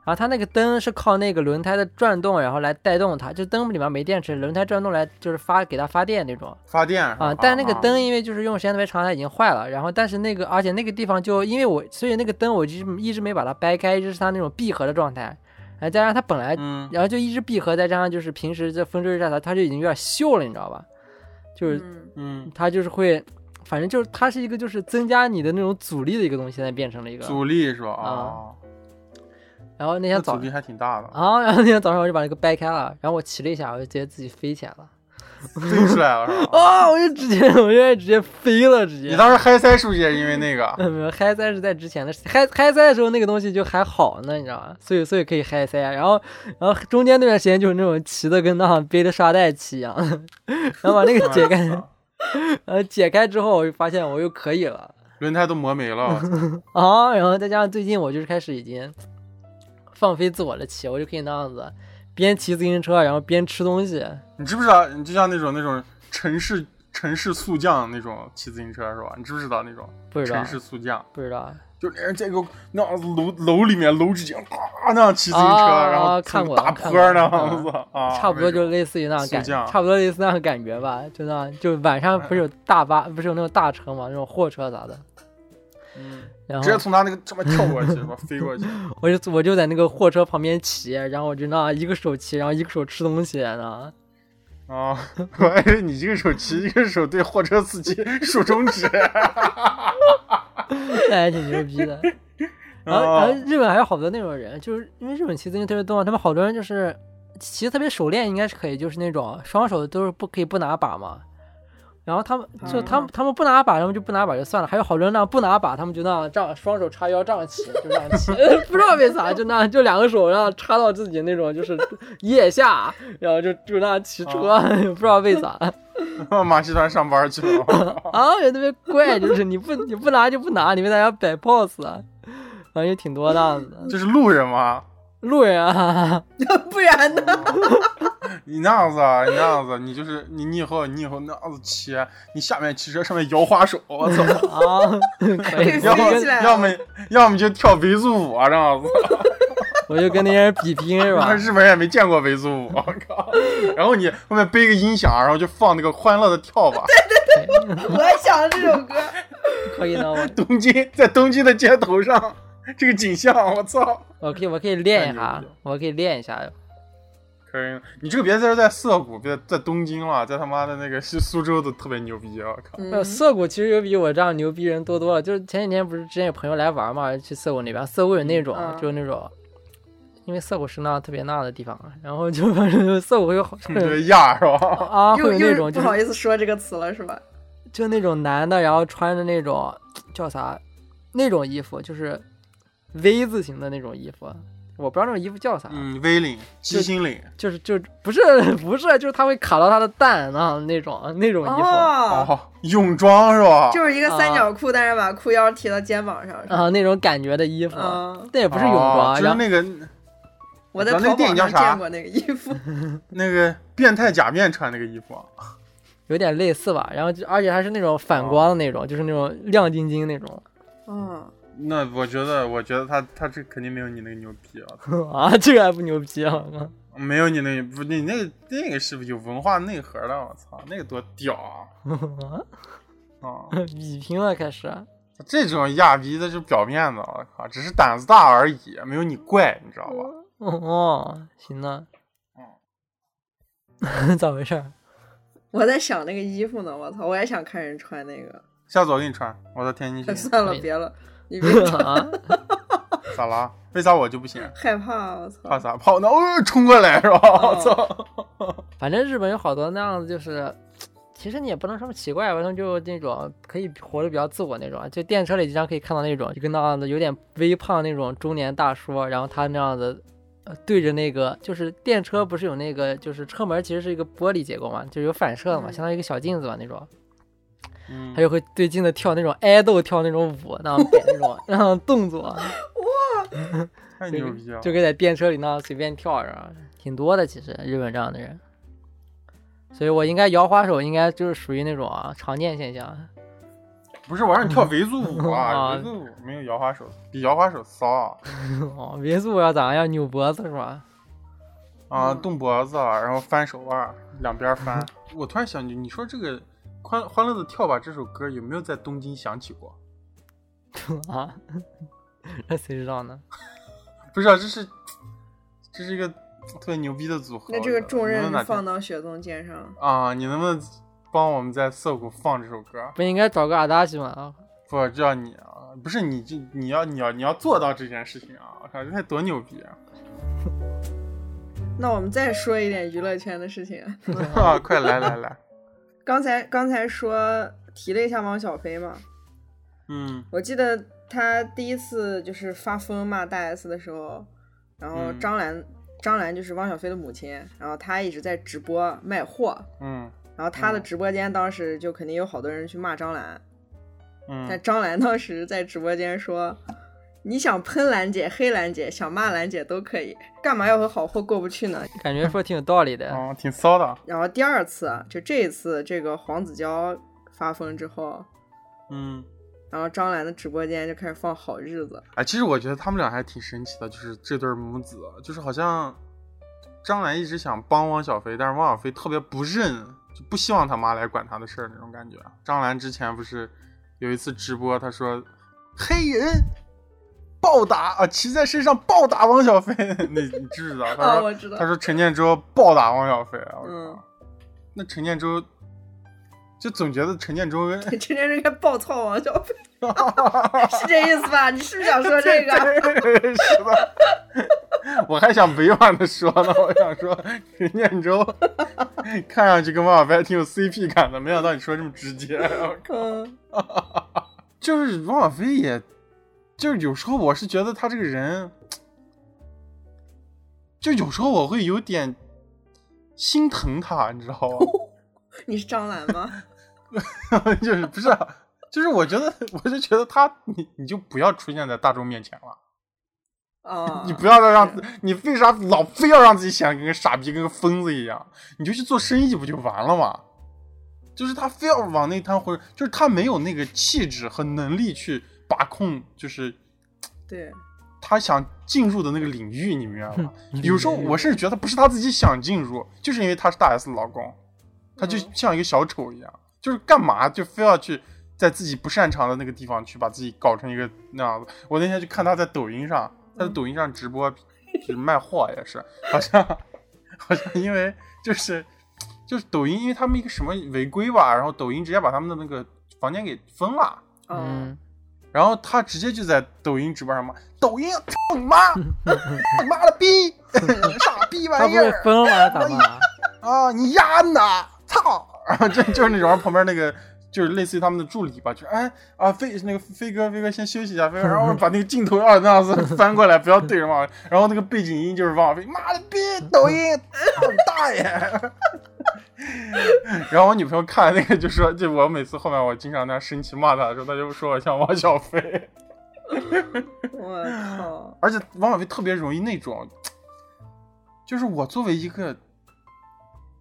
然后它那个灯是靠那个轮胎的转动，然后来带动它，就灯里面没电池，轮胎转动来就是发给它发电那种。发电啊，但那个啊灯因为就是用时间特别长，它已经坏了。然后，但是那个而且那个地方就因为我，所以那个灯我一直一直没把它掰开，一直是它那种闭合的状态。然后加上它本来，嗯然后就一直闭合，再加上就是平时这风吹日晒它，它就已经有点锈了，你知道吧？就是嗯嗯，它就是会，反正就是它是一个就是增加你的那种阻力的一个东西，现在变成了一个。阻力是吧？啊啊，然后那那天早阻力还挺大的，啊，然后那天早上我就把那个掰开了，然后我骑了一下，我就直接自己飞起来了。飞出来了是吧？啊，我就直接，我就直接飞了，直接。你当时嗨塞是不是也是因为那个？没有嗨塞是在之前的事，嗨嗨塞的时候那个东西就还好呢，你知道吧？所以所以可以嗨塞，然后然后中间那段时间就是那种骑的跟那样背着沙袋骑一样，然后把那个解开，呃解开之后我就发现我又可以了轮胎都磨没了，啊，然后再加上最近我就是开始已经放飞自我的骑，我就可以那样子边骑自行车然后边吃东西，你知不知道？你就像那种那种城市城市速降那种骑自行车是吧？你知不知道那种不知道城市速降？不知道就连在一个那楼楼里面楼之间啊那样骑自行车，啊然后看过大坡那样子啊，差不多就类似于那样感，觉差不多类似那样感觉吧，就那样，就晚上不是有大巴，不是有那种大车嘛，那种货车啥的，嗯，然后直接从他那个上面跳过去吧？飞过去，我就我就在那个货车旁边骑，然后我就那一个手骑，然后一个手吃东西，呢啊！我还以为你一个手骑，一个手对货车司机竖中指。那还挺牛逼的。然后然后日本还有好多那种人，就是因为日本骑自行车特别多嘛，他们好多人就是骑的特别熟练，应该是可以，就是那种双手都是不可以不拿把嘛。然后他们就他们他们不拿把，他们就不拿把就算了，还有好多人那样不拿把，他们就那样这样双手叉腰这样骑，就这样骑，不知道为啥就那样就两个手然后插到自己那种就是腋下，然后就就那样骑车，不知道为啥 马戏团上班去了。啊，也特别怪，就是你不你不拿就不拿，你为啥要摆 pose 啊？反正也挺多那样子的。这是路人吗？路人啊，不然呢？你那样子啊，你那样子，你就是你，你以后你以后那样子骑，你下面骑车，上面摇花手，我操！啊，可以，要么飞起来要么要么就跳维族舞啊，这样子。我就跟那些人比拼是吧？日本人也没见过维族舞，我靠！然后你后面背个音响，然后就放那个欢乐的跳吧。对对对我也想了这首歌。可以的，我东京在东京的街头上，这个景象，我操！我可以我可以练一下我可以练一下。可以，你这个别在这在涩谷，别在东京了，在他妈的那个苏苏州都特别牛逼，我靠！涩谷其实有比我这样牛逼人多多了。就是前几天不是之前有朋友来玩嘛，去涩谷那边，涩谷有那种、嗯就是那种，因为涩谷是那特别那的地方，啊然后就反正就涩谷会有好你这个亚是吧？啊，会又又有那种就是不好意思说这个词了是吧？就那种男的，然后穿着那种叫啥那种衣服，就是 V 字形的那种衣服，我不知道那种衣服叫啥，嗯，V 领、鸡心领，就是就不是不是，就是它会卡到它的蛋啊那种那种衣服。哦，哦，泳装是吧？就是一个三角裤，但是把裤腰提到肩膀上。是吧啊，那种感觉的衣服，嗯，那也不是泳装，哦就是然后那个我在那淘宝上电影叫啥见过那个衣服。那个变态假面穿那个衣服啊，有点类似吧。然后就而且还是那种反光的那种，就是那种亮晶晶那种嗯，那我觉得，我觉得他他这肯定没有你那个牛逼啊，啊，这个还不牛逼啊！没有你那个不，你那个那个是有文化内核的，我操，那个多屌啊！啊，比拼了开始，这种亚逼的就表面的，我靠，只是胆子大而已，没有你怪，你知道吧？哦，行呢。咋回事儿？我在想那个衣服呢，我操，我也想看人穿那个。下次我给你穿，我到天津去，算了，别了，你别穿，啊，咋啦？为啥我就不行？害怕，我操。怕啥？怕我那哦冲过来是吧？我操！反正日本有好多那样子，就是其实你也不能说奇怪吧，他们就那种可以活得比较自我那种，就电车里经常可以看到那种，就跟那样子有点微胖那种中年大叔，然后他那样子。呃对着那个，就是电车不是有那个，就是车门其实是一个玻璃结构嘛，就是有反射的嘛，嗯相当于一个小镜子吧那种。嗯他就会对镜子跳那种爱豆跳那种舞，那样摆那种 那样动作，哇太牛逼了！就跟在电车里那样随便跳着，挺多的。其实日本这样的人，所以我应该摇花手应该就是属于那种啊常见现象。不是我让你跳维族舞啊，啊维族舞没有摇花手，比摇花手骚啊！哦，维族舞要咋样？要扭脖子是吧？啊，嗯动脖子，然后翻手腕，两边翻。我突然想起，你说这个《欢欢乐的跳吧》这首歌有没有在东京响起过？啊，那谁知道呢？不是啊，这是这是一个特别牛逼的组合。那这个重任放到雪宗肩上。啊，你能不能帮我们在涩谷放这首歌？不应该找个阿达西吗？不，就要你啊，不是你这你要你要你要做到这件事情啊！我靠，这才多牛逼啊！那我们再说一点娱乐圈的事情。啊，快来来来，刚才刚才说提了一下汪小菲嘛，嗯。我记得他第一次就是发疯骂大 S 的时候，然后嗯。张兰、张兰就是汪小菲的母亲，然后她一直在直播卖货，嗯。然后她的嗯。直播间当时就肯定有好多人去骂张兰，嗯。但嗯，张兰当时在直播间说。你想喷兰姐、黑兰姐，想骂兰姐都可以，干嘛要和好货过不去呢？感觉说挺有道理的。哦，挺骚的，然后第二次，啊就这一次，这个黄子佼发疯之后，嗯。然后张兰的直播间就开始放好日子，哎，其实我觉得他们俩还挺神奇的，就是这对母子，就是好像张兰一直想帮汪小菲，但是汪小菲特别不认，就不希望他妈来管他的事儿那种感觉。张兰之前不是有一次直播，她说黑人暴打啊，骑在身上暴打汪小菲，你你知不知道？他啊，说、我知道他，说陈建州暴打汪小菲，我靠，嗯那陈建州就总觉得陈建州跟 陈建州应该暴操王小菲，是这意思吧？你是不是想说这个？是的，我还想委婉的说呢，我想说陈建州看上去跟王小飞还挺有 CP 感的，没想到你说这么直接。我靠嗯，就是王小飞也，就是有时候我是觉得他这个人，就有时候我会有点心疼他，你知道吗？你是张兰吗？就是不是啊，就是我觉得，我就觉得他，你你就不要出现在大众面前了。啊，你不要再让你为啥老非要让自己显得跟个傻逼、跟个疯子一样？你就去做生意不就完了吗？就是他非要往那摊混，就是他没有那个气质和能力去把控，就是对，他想进入的那个领域，你明白吗？嗯有时候我甚至觉得不是他自己想进入，就是因为他是大 S 的老公，他就嗯。像一个小丑一样，就是干嘛就非要去在自己不擅长的那个地方去把自己搞成一个那样子。我那天就看他在抖音上，他在抖音上直播，就是卖货也是，好像好像因为就是就是抖音，因为他们一个什么违规吧，然后抖音直接把他们的那个房间给封了。嗯，嗯，然后他直接就在抖音直播上骂抖音，操你妈，你妈了逼，傻逼玩意儿疯了咋骂？啊，你丫呢，操！然 后就就是那种旁边那个就是类似于他们的助理吧，就哎啊飞那个飞哥飞哥先休息一下，飞哥，然后把那个镜头啊那样子 翻过来，不要对着王，然后那个背景音就是王小飞，妈的逼，抖音，大爷！然后我女朋友看那个就说，就我每次后面我经常那样生气骂她的时候，她就说我像王小飞。我靠，而且王小飞特别容易那种，就是我作为一个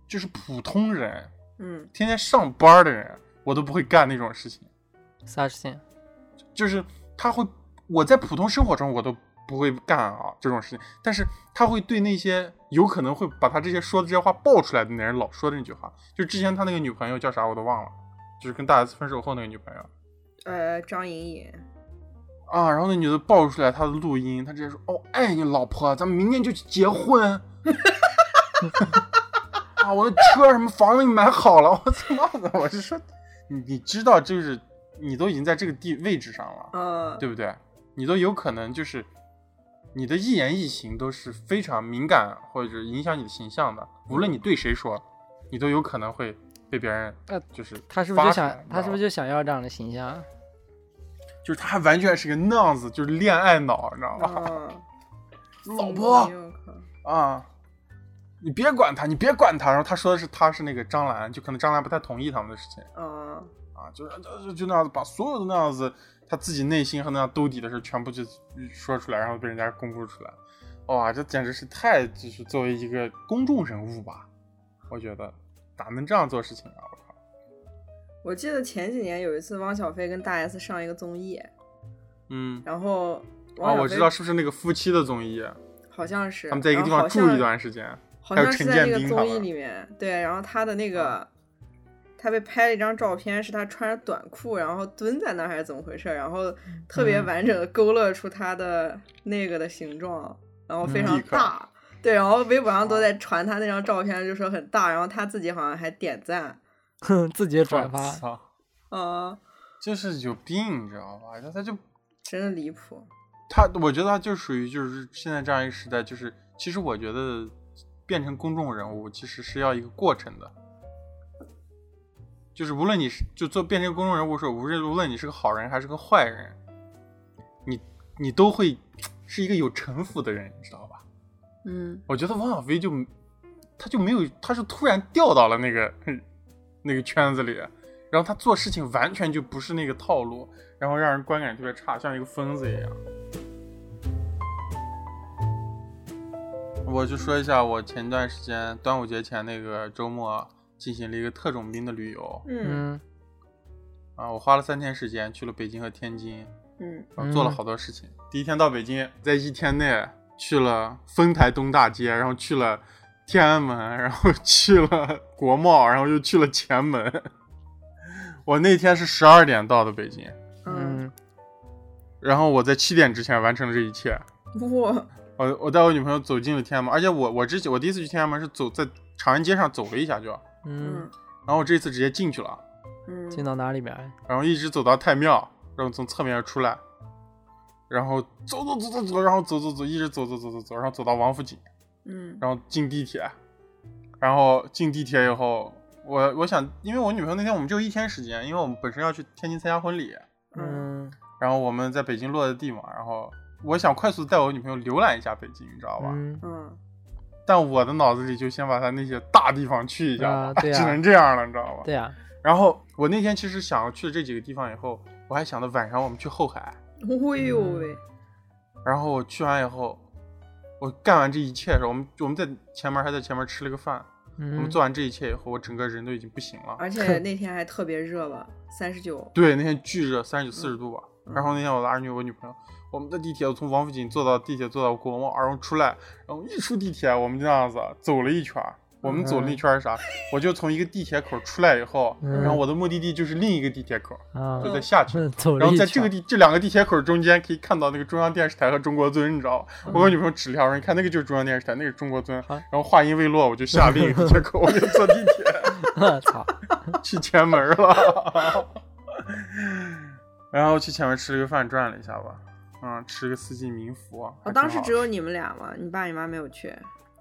就是普通人，嗯天天上班的人，我都不会干那种事情。啥事情？就是他会，我在普通生活中我都不会干啊这种事情，但是他会对那些有可能会把他这些说的这些话爆出来的男人老说的那句话，就之前他那个女朋友叫啥我都忘了，就是跟大 S 分手后那个女朋友。呃，张莹颖，啊，然后那女的爆出来她的录音，她直接说：“哦，爱你老婆，咱们明天就去结婚。”啊，我的车什么房子给你买好了，我操妈的，我是说，你你知道，就是你都已经在这个地位置上了，嗯，对不对？你都有可能就是你的一言一行都是非常敏感或者影响你的形象的，无论你对谁说，你都有可能会被别人呃就是他是不是就想他是不是就想要这样的形象？就是他还完全是个那样子，就是恋爱脑，你知道吗？嗯，老婆。我靠啊，你别管他，你别管他。然后他说的是他是那个张兰，就可能张兰不太同意他们的事情啊，啊，就是就就那样子把所有的那样子他自己内心和那样兜底的事全部就说出来，然后被人家公布出来。哇，这简直是太就是作为一个公众人物吧，我觉得咋能这样做事情啊！我靠，我记得前几年有一次汪小菲跟大 S 上一个综艺，嗯，然后啊，我知道是不是那个夫妻的综艺，好像是他们在一个地方住一段时间，好像是在那个综艺里面，对，然后他的那个，他被拍了一张照片，是他穿着短裤，然后蹲在那儿还是怎么回事？然后特别嗯。完整的勾勒出他的那个的形状，然后非常大，对，然后微博上都在传他那张照片，就说很大，然后他自己好像还点赞，哼，自己转发啊、就是有病，你知道吧？他他就真的离谱，他，我觉得他就属于就是现在这样一个时代，就是其实我觉得变成公众人物其实是要一个过程的，就是无论你是就做变成公众人物的时候，无论无论你是个好人还是个坏人，你你都会是一个有城府的人，你知道吧？嗯我觉得王小飞就他就没有，他是突然掉到了那个那个圈子里，然后他做事情完全就不是那个套路，然后让人观感特别差，像一个疯子一样。我就说一下，我前段时间端午节前那个周末进行了一个特种兵的旅游嗯嗯啊，我花了三天时间去了北京和天津，嗯然后做了好多事情。第一天到北京，在一天内去了丰台东大街，然后去了天安门，然后去了国贸，然后又去了前门。我那天是十二点到的北京，嗯，嗯然后我在七点之前完成了这一切。哇，我我带我女朋友走进了天安门，而且我我之前我第一次去天安门是走在长安街上走了一下就，嗯嗯，然后我这次直接进去了，嗯进到哪里边？然后一直走到太庙，然后从侧面出来，然后走走走走走，然后走走走，一直走走走走走，然后走到王府井，嗯然后进地铁，然后进地铁以后，我我想，因为我女朋友那天我们就一天时间，因为我们本身要去天津参加婚礼，嗯嗯然后我们在北京落的地嘛，然后我想快速带我女朋友浏览一下北京，你知道吧？嗯嗯但我的脑子里就先把她那些大地方去一下 只能这样了，你知道吧？对呀，然后我那天其实想去了这几个地方以后，我还想着晚上我们去后海，哎呦喂，然后我去完以后，我干完这一切的时候，我们我们在前面还在前面吃了个饭。我们嗯做完这一切以后，我整个人都已经不行了。而且 那天还特别热吧，三十九。对，那天巨热，三十九、四十度吧。嗯然后那天我拉着女我女朋友，我们的地铁，我从王府井坐到地铁，坐到鼓楼梦，然后出来，然后一出地铁，我们就那样子走了一圈。我们走了一圈是啥？我就从一个地铁口出来以后，嗯然后我的目的地就是另一个地铁口，啊就，再下去。然后在这个地这两个地铁口中间可以看到那个中央电视台和中国尊，你知道吧？我跟我女朋友指了一下，我说你看那个就是中央电视台，那个是中国尊。好然后话音未落，我就下另一个地铁口，我就坐地铁。我 操，去前门了，然后去前门吃了个饭，转了一下吧，嗯，吃个四季民福。我当时只有你们俩吗，你爸你妈没有去。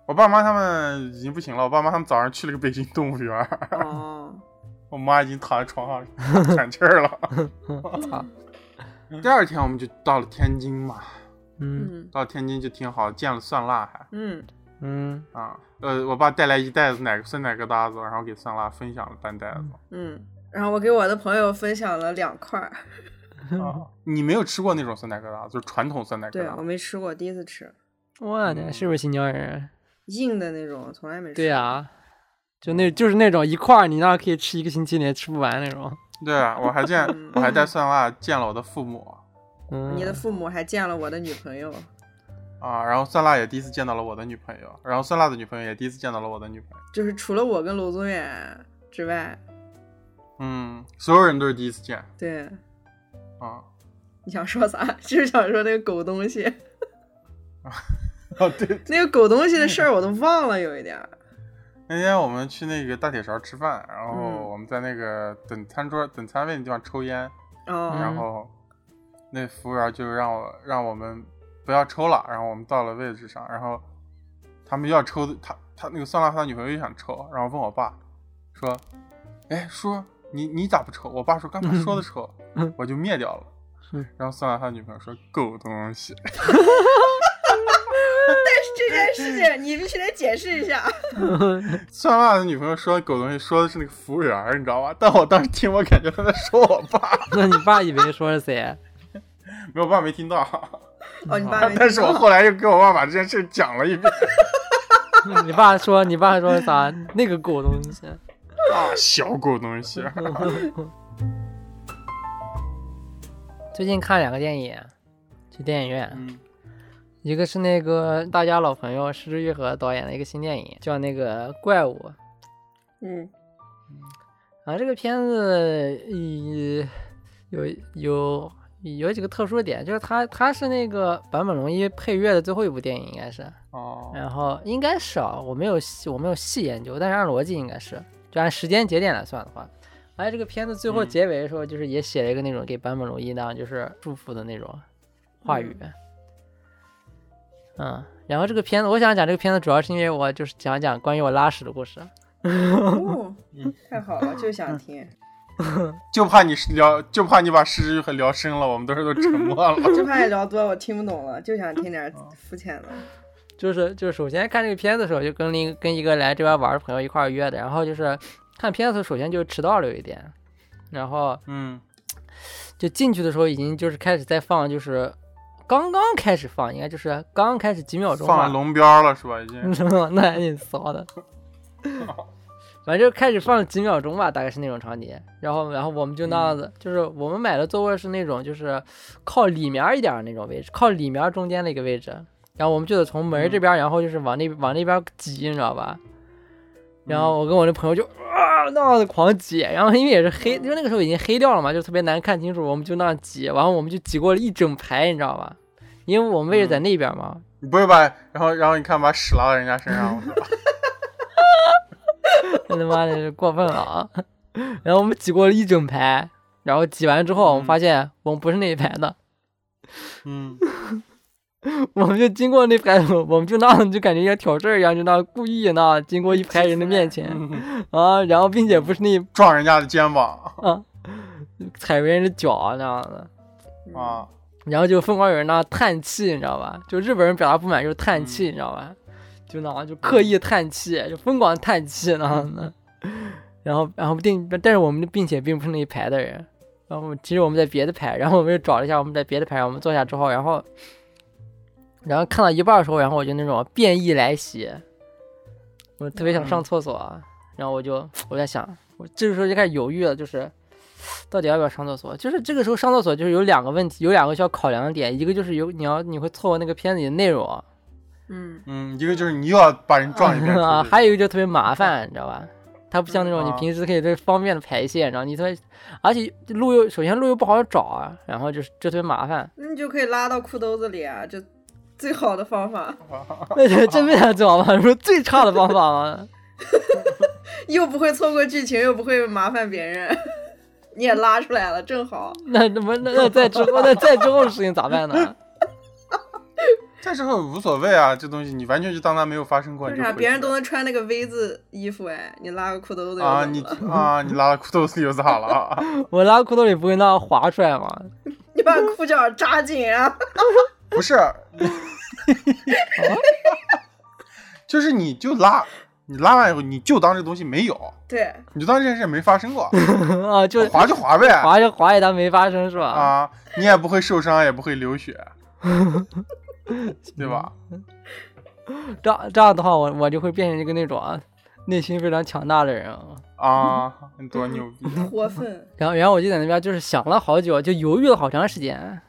我爸妈他们已经不行了，我爸妈他们早上去了个北京动物园，哦，我妈已经躺在床上 喘气儿了。操，第二天我们就到了天津嘛，嗯嗯到天津就挺好，见了蒜辣还嗯，嗯啊，呃，我爸带来一袋子奶酸奶疙瘩子，然后给蒜辣分享了半袋子。嗯，然后我给我的朋友分享了两块儿，啊，你没有吃过那种酸奶疙瘩，就是传统酸奶疙瘩对我。没吃过，第一次吃我的是不是新疆人？硬的那种，从来没吃。对啊、就那就是那种一块儿，你那可以吃一个星期，你也吃不完那种。对啊，我还见嗯我还带蒜辣见了我的父母嗯，你的父母还见了我的女朋友，啊，然后蒜辣也第一次见到了我的女朋友，然后蒜辣的女朋友也第一次见到了我的女朋友。就是除了我跟娄宗远之外，嗯，所有人都是第一次见对，啊。你想说啥？就是想说那个狗东西，哦，对，那个狗东西的事儿我都忘了，有一点儿。那天我们去那个大铁勺吃饭，然后嗯我们在那个等餐桌、等餐位的地方抽烟，哦，然后那服务员就让我让我们不要抽了，然后我们到了位置上，然后他们要抽，他他那个酸辣他女朋友又想抽，然后问我爸说：“哎，叔，你你咋不抽？”我爸说：“干嘛说的抽？”我就灭掉了。嗯然后酸辣他女朋友说：“狗东西。但是这件事情你必须得解释一下。”酸辣的女朋友说：“狗东西”说的是那个服务员儿，你知道吧？但我当时听，我感觉他在说我爸，那你爸以为说是谁？没有，我爸没听到。哦，你爸没但是我后来又跟我爸把这件事讲了一遍。你爸说，你爸说啥？那个狗东西。啊，小狗东西。最近看两个电影，去电影院，嗯一个是那个大家老朋友石之愈合导演的一个新电影，叫那个《怪物》。嗯啊，这个片子呃有有有几个特殊点，就是它它是那个坂本龙一配乐的最后一部电影，应该是。哦，然后应该是啊，我没有细我没有细研究，但是按逻辑应该是，就按时间节点来算的话，而且这个片子最后嗯结尾的时候，就是也写了一个那种给坂本龙一那样就是祝福的那种话语。嗯，然后这个片子，我想讲这个片子，主要是因为我就是讲讲关于我拉屎的故事。哦，太好了，就想听，就怕你聊，就怕你把事实和聊深了，我们都是都沉默了。就怕你聊多我听不懂了，就想听点肤浅的。就是就是首先看这个片子的时候，就跟另一跟一个来这边玩的朋友一块儿约的，然后就是看片子首先就迟到了有一点，然后嗯就进去的时候已经就是开始在放，就是刚刚开始放，应该就是刚刚开始几秒钟吧放，龙标了是吧？已经。那还挺骚的。反正就开始放了几秒钟吧，大概是那种场景。然后，然后我们就那样子，就是我们买的座位是那种就是靠里面一点那种位置，靠里面中间的一个位置。然后我们就得从门这边，然后就是往那往那边挤，你知道吧？然后我跟我那朋友就啊那样子狂挤，然后因为也是黑，因为那个时候已经黑掉了嘛，就特别难看清楚，我们就那样挤，然后我们就挤过了一整排，你知道吧？因为我们位置在那边嘛，你不会把，然后然后你看把屎拉到人家身上，我操这他妈的过分了啊！然后我们挤过了一整排，然后挤完之后，我们发现我们不是那一排的，嗯，我们就经过那排，我们就那样就感觉要挑事儿一样，就那故意那经过一排人的面前。啊，然后并且不是那撞人家的肩膀。啊踩别人的脚那样的，啊，然后就疯狂有人那叹气，你知道吧？就日本人表达不满就是叹气，你知道吧？就那就刻意叹气，就疯狂叹气那样的。然后，然后并但是我们并且并不是那一排的人，然后其实我们在别的排，然后我们又找了一下我们在别的排，我们坐下之后，然后然后看到一半的时候，然后我就那种变异来袭，我特别想上厕所，然后我就我在想，我这个时候就开始犹豫了，就是到底要不要上厕所？就是这个时候上厕所就是有两个问题，有两个需要考量的点，一个就是有你要你会错过那个片子里的内容，嗯嗯，一个就是你又要把人撞一遍 啊，还有一个就特别麻烦，你知道吧？它不像那种你啊平时可以特别方便的排泄，然后你特别，而且路又首先路又不好找啊，然后就是就特别麻烦。那你就可以拉到裤兜子里啊，这最好的方法，那这真没啥最好吗？说最差的方法吗？又不会错过剧情，又不会麻烦别人，你也拉出来了，正好。那那么那那在之后那在之后的事情咋办呢？这时候无所谓啊，这东西你完全就当它没有发生过。为啥别人都能穿那个 V 字衣服哎，你拉个裤兜子啊，你啊，你拉个裤兜子又咋了？啊我拉裤兜里不会那样滑出来吗？你把裤脚扎紧啊！不是，就是你就拉，你拉完以后你就当这东西没有，对，你就当这件事没发生过，啊，就划就划呗。划就划也当没发生是吧？啊，你也不会受伤，也不会流血，对吧？这样这样的话，我我就会变成一个那种啊内心非常强大的人啊。啊，你多牛逼！过分。然后然后我就在那边就是想了好久，就犹豫了好长时间。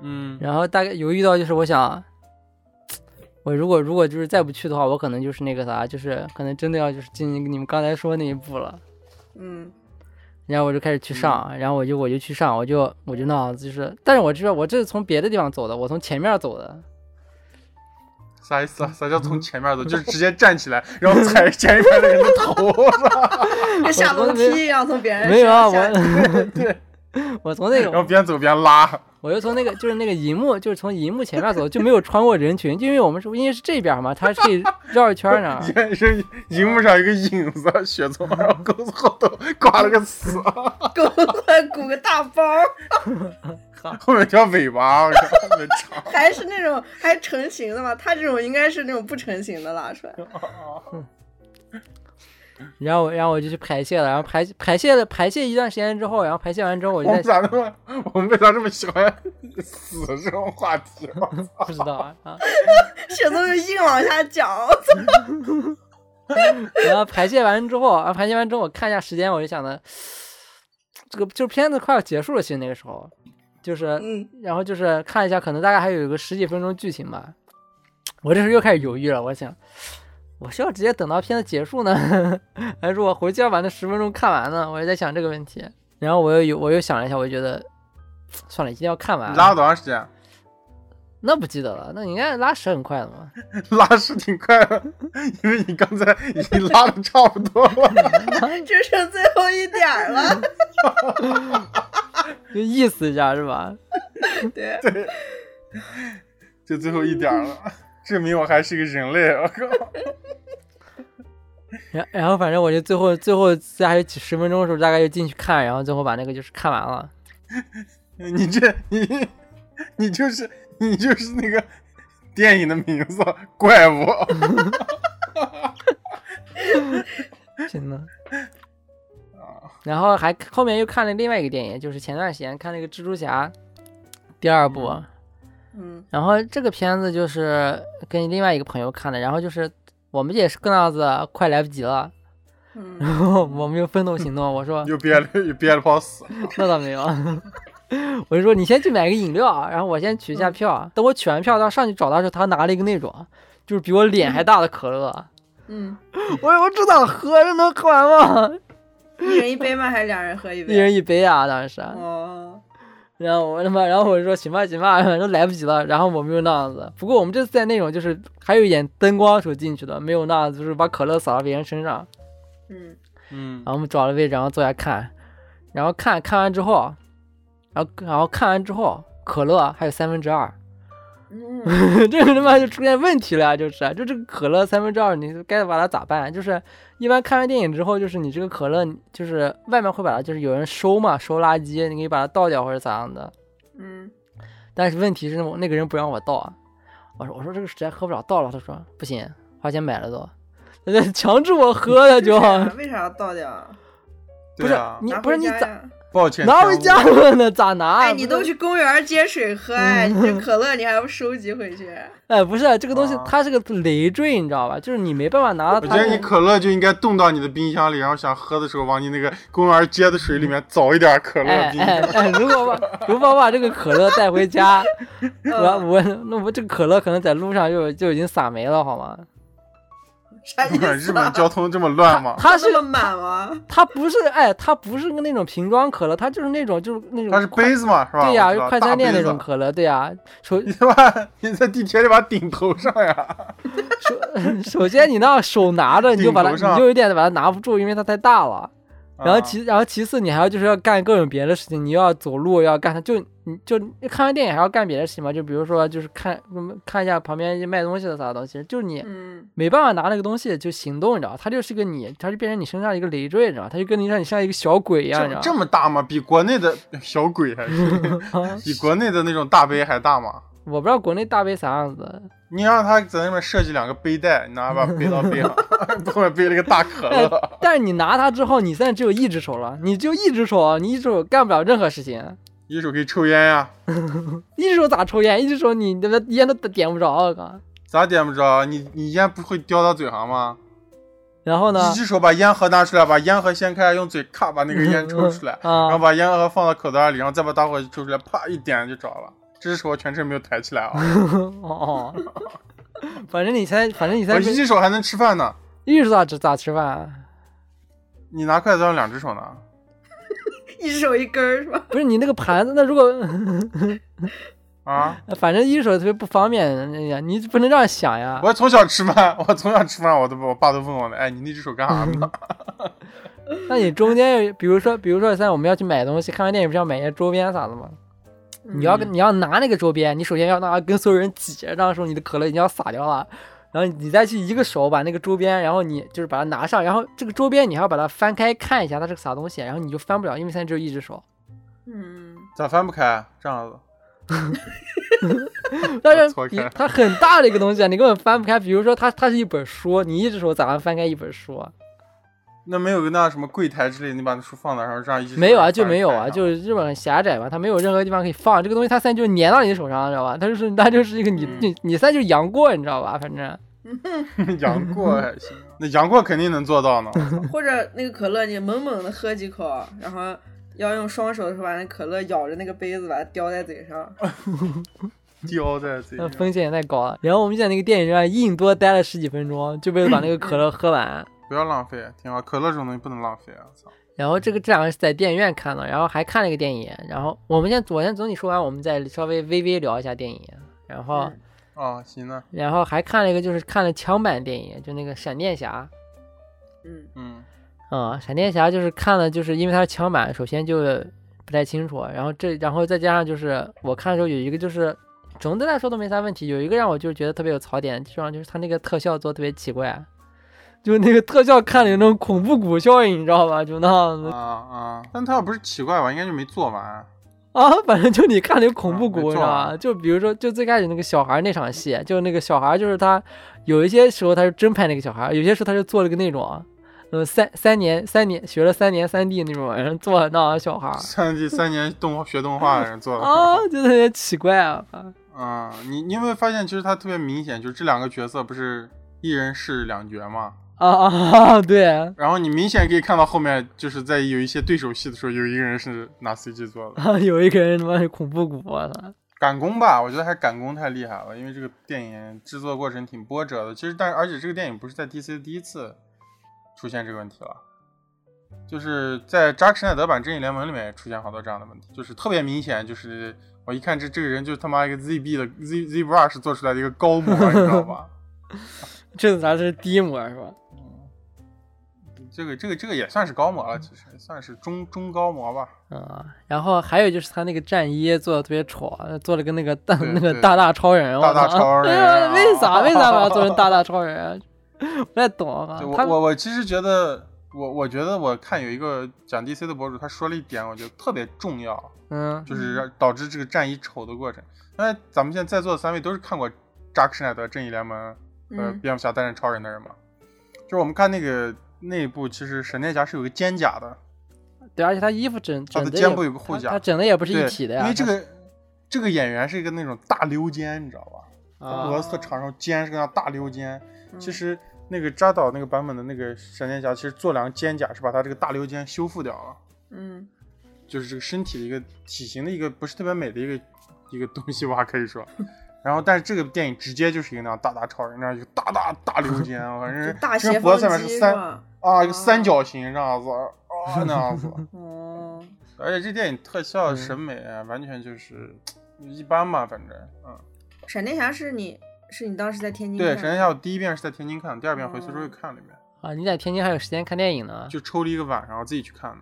嗯然后大概犹豫到就是我想，我如果如果就是再不去的话，我可能就是那个啥，就是可能真的要就是进你们刚才说那一步了。嗯，然后我就开始去上，然后我就我就去上，我就我就那样子就是，但是我知道我这是从别的地方走的，我从前面走的。啥意思啊？啥叫从前面走？就是直接站起来，然后踩前面那个人的头，是吧？跟下楼梯一样从别人没有啊，我 对，我从那个然后边走边拉。我就从那个就是那个银幕，就是从银幕前面走，就没有穿过人群，就因为我们是因为是这边嘛，它可以绕一圈呢。也是荧幕上有个影子，雪从，然后钩子后头挂了个死，狗子鼓个大包，后面条尾巴，我靠，特别长。还是那种还成型的嘛？他这种应该是那种不成型的拉出来。然后我然后我就去排泄了，然后排排泄了排泄一段时间之后，然后排泄完之后我就在我们咋那么，我们为啥这么喜欢死这种话题？不知道啊啊，雪松就硬往下讲，然后排泄完之后，然后排泄完之后我看一下时间，我就想的，这个就片子快要结束了，其实那个时候就是嗯，然后就是看一下，可能大概还有一个十几分钟剧情吧。我这时候又开始犹豫了，我想，我是要直接等到片子结束呢，还是我回去要把那十分钟看完呢？我也在想这个问题。然后我又有我又想了一下，我就觉得算了，一定要看完你。拉了多长时间？那不记得了，那你应该拉屎很快的嘛。拉屎挺快的，因为你刚才已经拉的差不多了。就剩最后一点儿了。就意思一下是吧？对，就最后一点儿了，证明我还是个人类。我靠！然然后反正我就最后最后在还有几十分钟的时候，大概就进去看，然后最后把那个就是看完了。你这你你就是你就是那个电影的名字《怪物》。真的。然后还后面又看了另外一个电影，就是前段时间看那个蜘蛛侠第二部，嗯然后这个片子就是跟另外一个朋友看的，然后就是我们也是跟那样子快来不及了，嗯，然后我们就分头行动，我说又憋了又憋了泡屎。那倒没有，我就说你先去买个饮料，然后我先取一下票，等我取完票他上去找他的时候，他拿了一个那种就是比我脸还大的可乐，嗯，我说我这咋喝？这能喝完吗？一人一杯吗？还是两人喝一杯？一人一杯啊，当时。哦，然后我他妈，然后我就说行吧行吧，反正来不及了。然后我们就那样子，不过我们这次在那种就是还有一点灯光时候进去的，没有那样子就是把可乐洒到别人身上。嗯嗯然后我们找了位置，然后坐下看，然后看看完之后，然后然后看完之后，可乐还有三分之二，嗯，这个他妈就出现问题了呀，就是就这个可乐三分之二，你该把它咋办？就是一般看完电影之后，就是你这个可乐，就是外面会把它就是有人收嘛，收垃圾，你可以把它倒掉或者咋样的。嗯，但是问题是我那个人不让我倒啊，我说我说这个实在喝不了倒了，他说不行，花钱买了都，他就强制我喝了就，为啥为啥要倒掉啊？不是啊，你不是你咋抱歉，哪有天误加仑的？咋拿？哎，你都去公园接水喝，哎，你这可乐你还要收集回去？哎，不是这个东西啊，它是个累赘，你知道吧？就是你没办法拿到它。我觉得你可乐就应该冻到你的冰箱里，然后想喝的时候往你那个公园接的水里面凿一点可乐哎！如果把 如果把这个可乐带回家，我嗯我那我这个可乐可能在路上就就已经洒没了，好吗？啥意思啊？日本交通这么乱吗？它是个满吗？它不是哎，它不是个那种瓶装可乐，它就是那种就是那种它是杯子嘛，是吧？对呀，快餐店那种。可乐，对呀。首你把你在地铁里把它顶头上呀，首 首先你那样手拿着，你就把它，你就有点把它拿不住，因为它太大了。然后啊其然后其次你还要就是要干各种别的事情，你要走路要干它，就你就看完电影还要干别的事情嘛，就比如说就是看嗯看一下旁边卖东西的啥东西，就是你嗯，没办法拿那个东西就行动，你知道吧？它就是个你，它就变成你身上一个累赘，你知道吧？它就跟你让你像一个小鬼一样，你知这道这么大吗？比国内的 小鬼还是？比国内的那种大杯还大吗？我不知道国内大杯啥样子，你让他在那边设计两个背带，你拿把背到背上，后面背了个大可哎乐。但是你拿它之后，你现在只有一只手了，你就一只手，你一只手干不了任何事情。一只手可以抽烟呀，一只手咋抽烟？一只手你那个烟都点不着，我靠！咋点不着？你你烟不会叼到嘴上吗？然后呢一？只手把烟盒拿出来，把烟盒掀开，用嘴咔把那个烟抽出来，然后啊，把烟盒放到口袋里，然后再把打火机抽出来，啪一点就着了。这只手我全程没有抬起来啊，哦 哦，反正你现在，反正你才我在一只手还能吃饭呢。一只手咋吃咋吃饭啊？你拿筷子要两只手呢？一只手一根儿是吧？不是你那个盘子，那如果啊！反正一只手特别不方便，哎呀，你不能这样想呀。我从小吃饭，我从小吃饭，我都我爸都问我了，哎，你那只手干啥呢？那你中间，比如说，比如说现在我们要去买东西，看完电影不是要买一些周边啥的吗？你要跟你要拿那个周边，你首先要拿跟所有人挤，这样时候你的可乐已经要洒掉了，然后你再去一个手把那个周边，然后你就是把它拿上，然后这个周边你还要把它翻开看一下它是个啥东西，然后你就翻不了，因为现在只有一只手。嗯，咋翻不开？这样子，但是 你 它很大的一个东西啊，你根本翻不开。比如说它它是一本书，你一只手咋能翻开一本书啊？那没有个那什么柜台之类的，你把那书放那，然后这样一直没有啊，就没有啊，就是日本很狭窄嘛，它没有任何地方可以放这个东西，它现在就粘到你的手上，知道吧？它就是它就是一个你嗯你你现在就杨过，你知道吧？反正 杨过还行，那杨过肯定能做到呢。或者那个可乐你猛猛的喝几口，然后要用双手的时候把那可乐咬着那个杯子，把它叼在嘴上。叼在嘴上，那风险也太高了。然后我们在那个电影院硬多待了十几分钟，就为了把那个可乐喝完。不要浪费，挺好。可乐这种东西不能浪费啊！操，然后这个这两个是在电影院看的，然后还看了一个电影。然后我们先我先总体说完，我们再稍微微微聊一下电影。然后、嗯哦，行了，然后还看了一个就是看了枪版电影，就那个闪电侠。嗯嗯，啊、闪电侠就是看了，就是因为它是枪版，首先就不太清楚，然后这然后再加上就是我看的时候有一个就是总的来说都没啥问题，有一个让我就觉得特别有槽点的地方，就是它那个特效做得特别奇怪，就那个特效看了有那种恐怖谷效应，你知道吧？就那样子啊啊，但他要不是奇怪吧，应该就没做完。啊，反正就你看那个恐怖谷，你知道吧？就比如说就最开始那个小孩那场戏，就那个小孩就是他有一些时候他是真拍那个小孩，有些时候他就做了个那种。呃，三三年三年学了三年三 D 那种人做那小孩儿，三 D 三年动画 学动画的人做的。啊，就特别奇怪啊！啊、你你有没有发现，其实他特别明显，就是这两个角色不是一人饰两角嘛？啊啊，对，然后你明显可以看到后面，就是在有一些对手戏的时候，有一个人是拿 CG 做的，啊，有一个人他妈是恐怖谷，我操！赶工吧，我觉得还赶工太厉害了，因为这个电影制作过程挺波折的。其实，但而且这个电影不是在 DC 第一次出现这个问题了，就是在扎克施耐德版《正义联盟》里面也出现好多这样的问题，就是特别明显，就是我一看这这个人就是他妈一个 ZB 的 Z Z Brush 做出来的一个高模，你知道吧？这是啥？这是低模是吧？这个这个这个也算是高模了，其实也算是中中高模吧。啊，然后还有就是他那个战衣做的特别丑，做了个那个大 那个大大超人，大大超人为啥为啥把他做成大大 超人啊？不太懂啊。我我我其实觉得，我我觉得我看有一个讲 DC 的博主，他说了一点，我觉得特别重要，嗯就是让导致这个战衣丑的过程。因为咱们现在在座的三位都是看过扎克施奈德《正义联盟》和嗯蝙蝠侠大战超人的人嘛，就是我们看那个那一部，其实闪电侠是有个肩甲的，对，而且他衣服整他的肩整的也部有个护甲他他整的也不是一体的呀，因为这个这个演员是一个那种大溜肩，你知道吧？啊俄罗斯特场上肩是个那大溜肩。嗯其实那个扎导那个版本的那个闪电侠，其实做两个肩甲是把他这个大溜肩修复掉了，嗯就是这个身体的一个体型的一个不是特别美的一个一个东西吧，可以说。然后，但是这个电影直接就是一个那样大大超人，那样一个大大大溜肩，反正就大斜身脖子上面是三吧？啊一个哦三角形这样子啊 那样子。嗯，而且这电影特效嗯审美啊，完全就是一般吧，反正嗯。闪电侠是你是你当时在天津对，看的闪电侠我第一遍是在天津看的，第二遍回苏州又看了一遍，啊，你在天津还有时间看电影呢？就抽了一个晚上我自己去看的。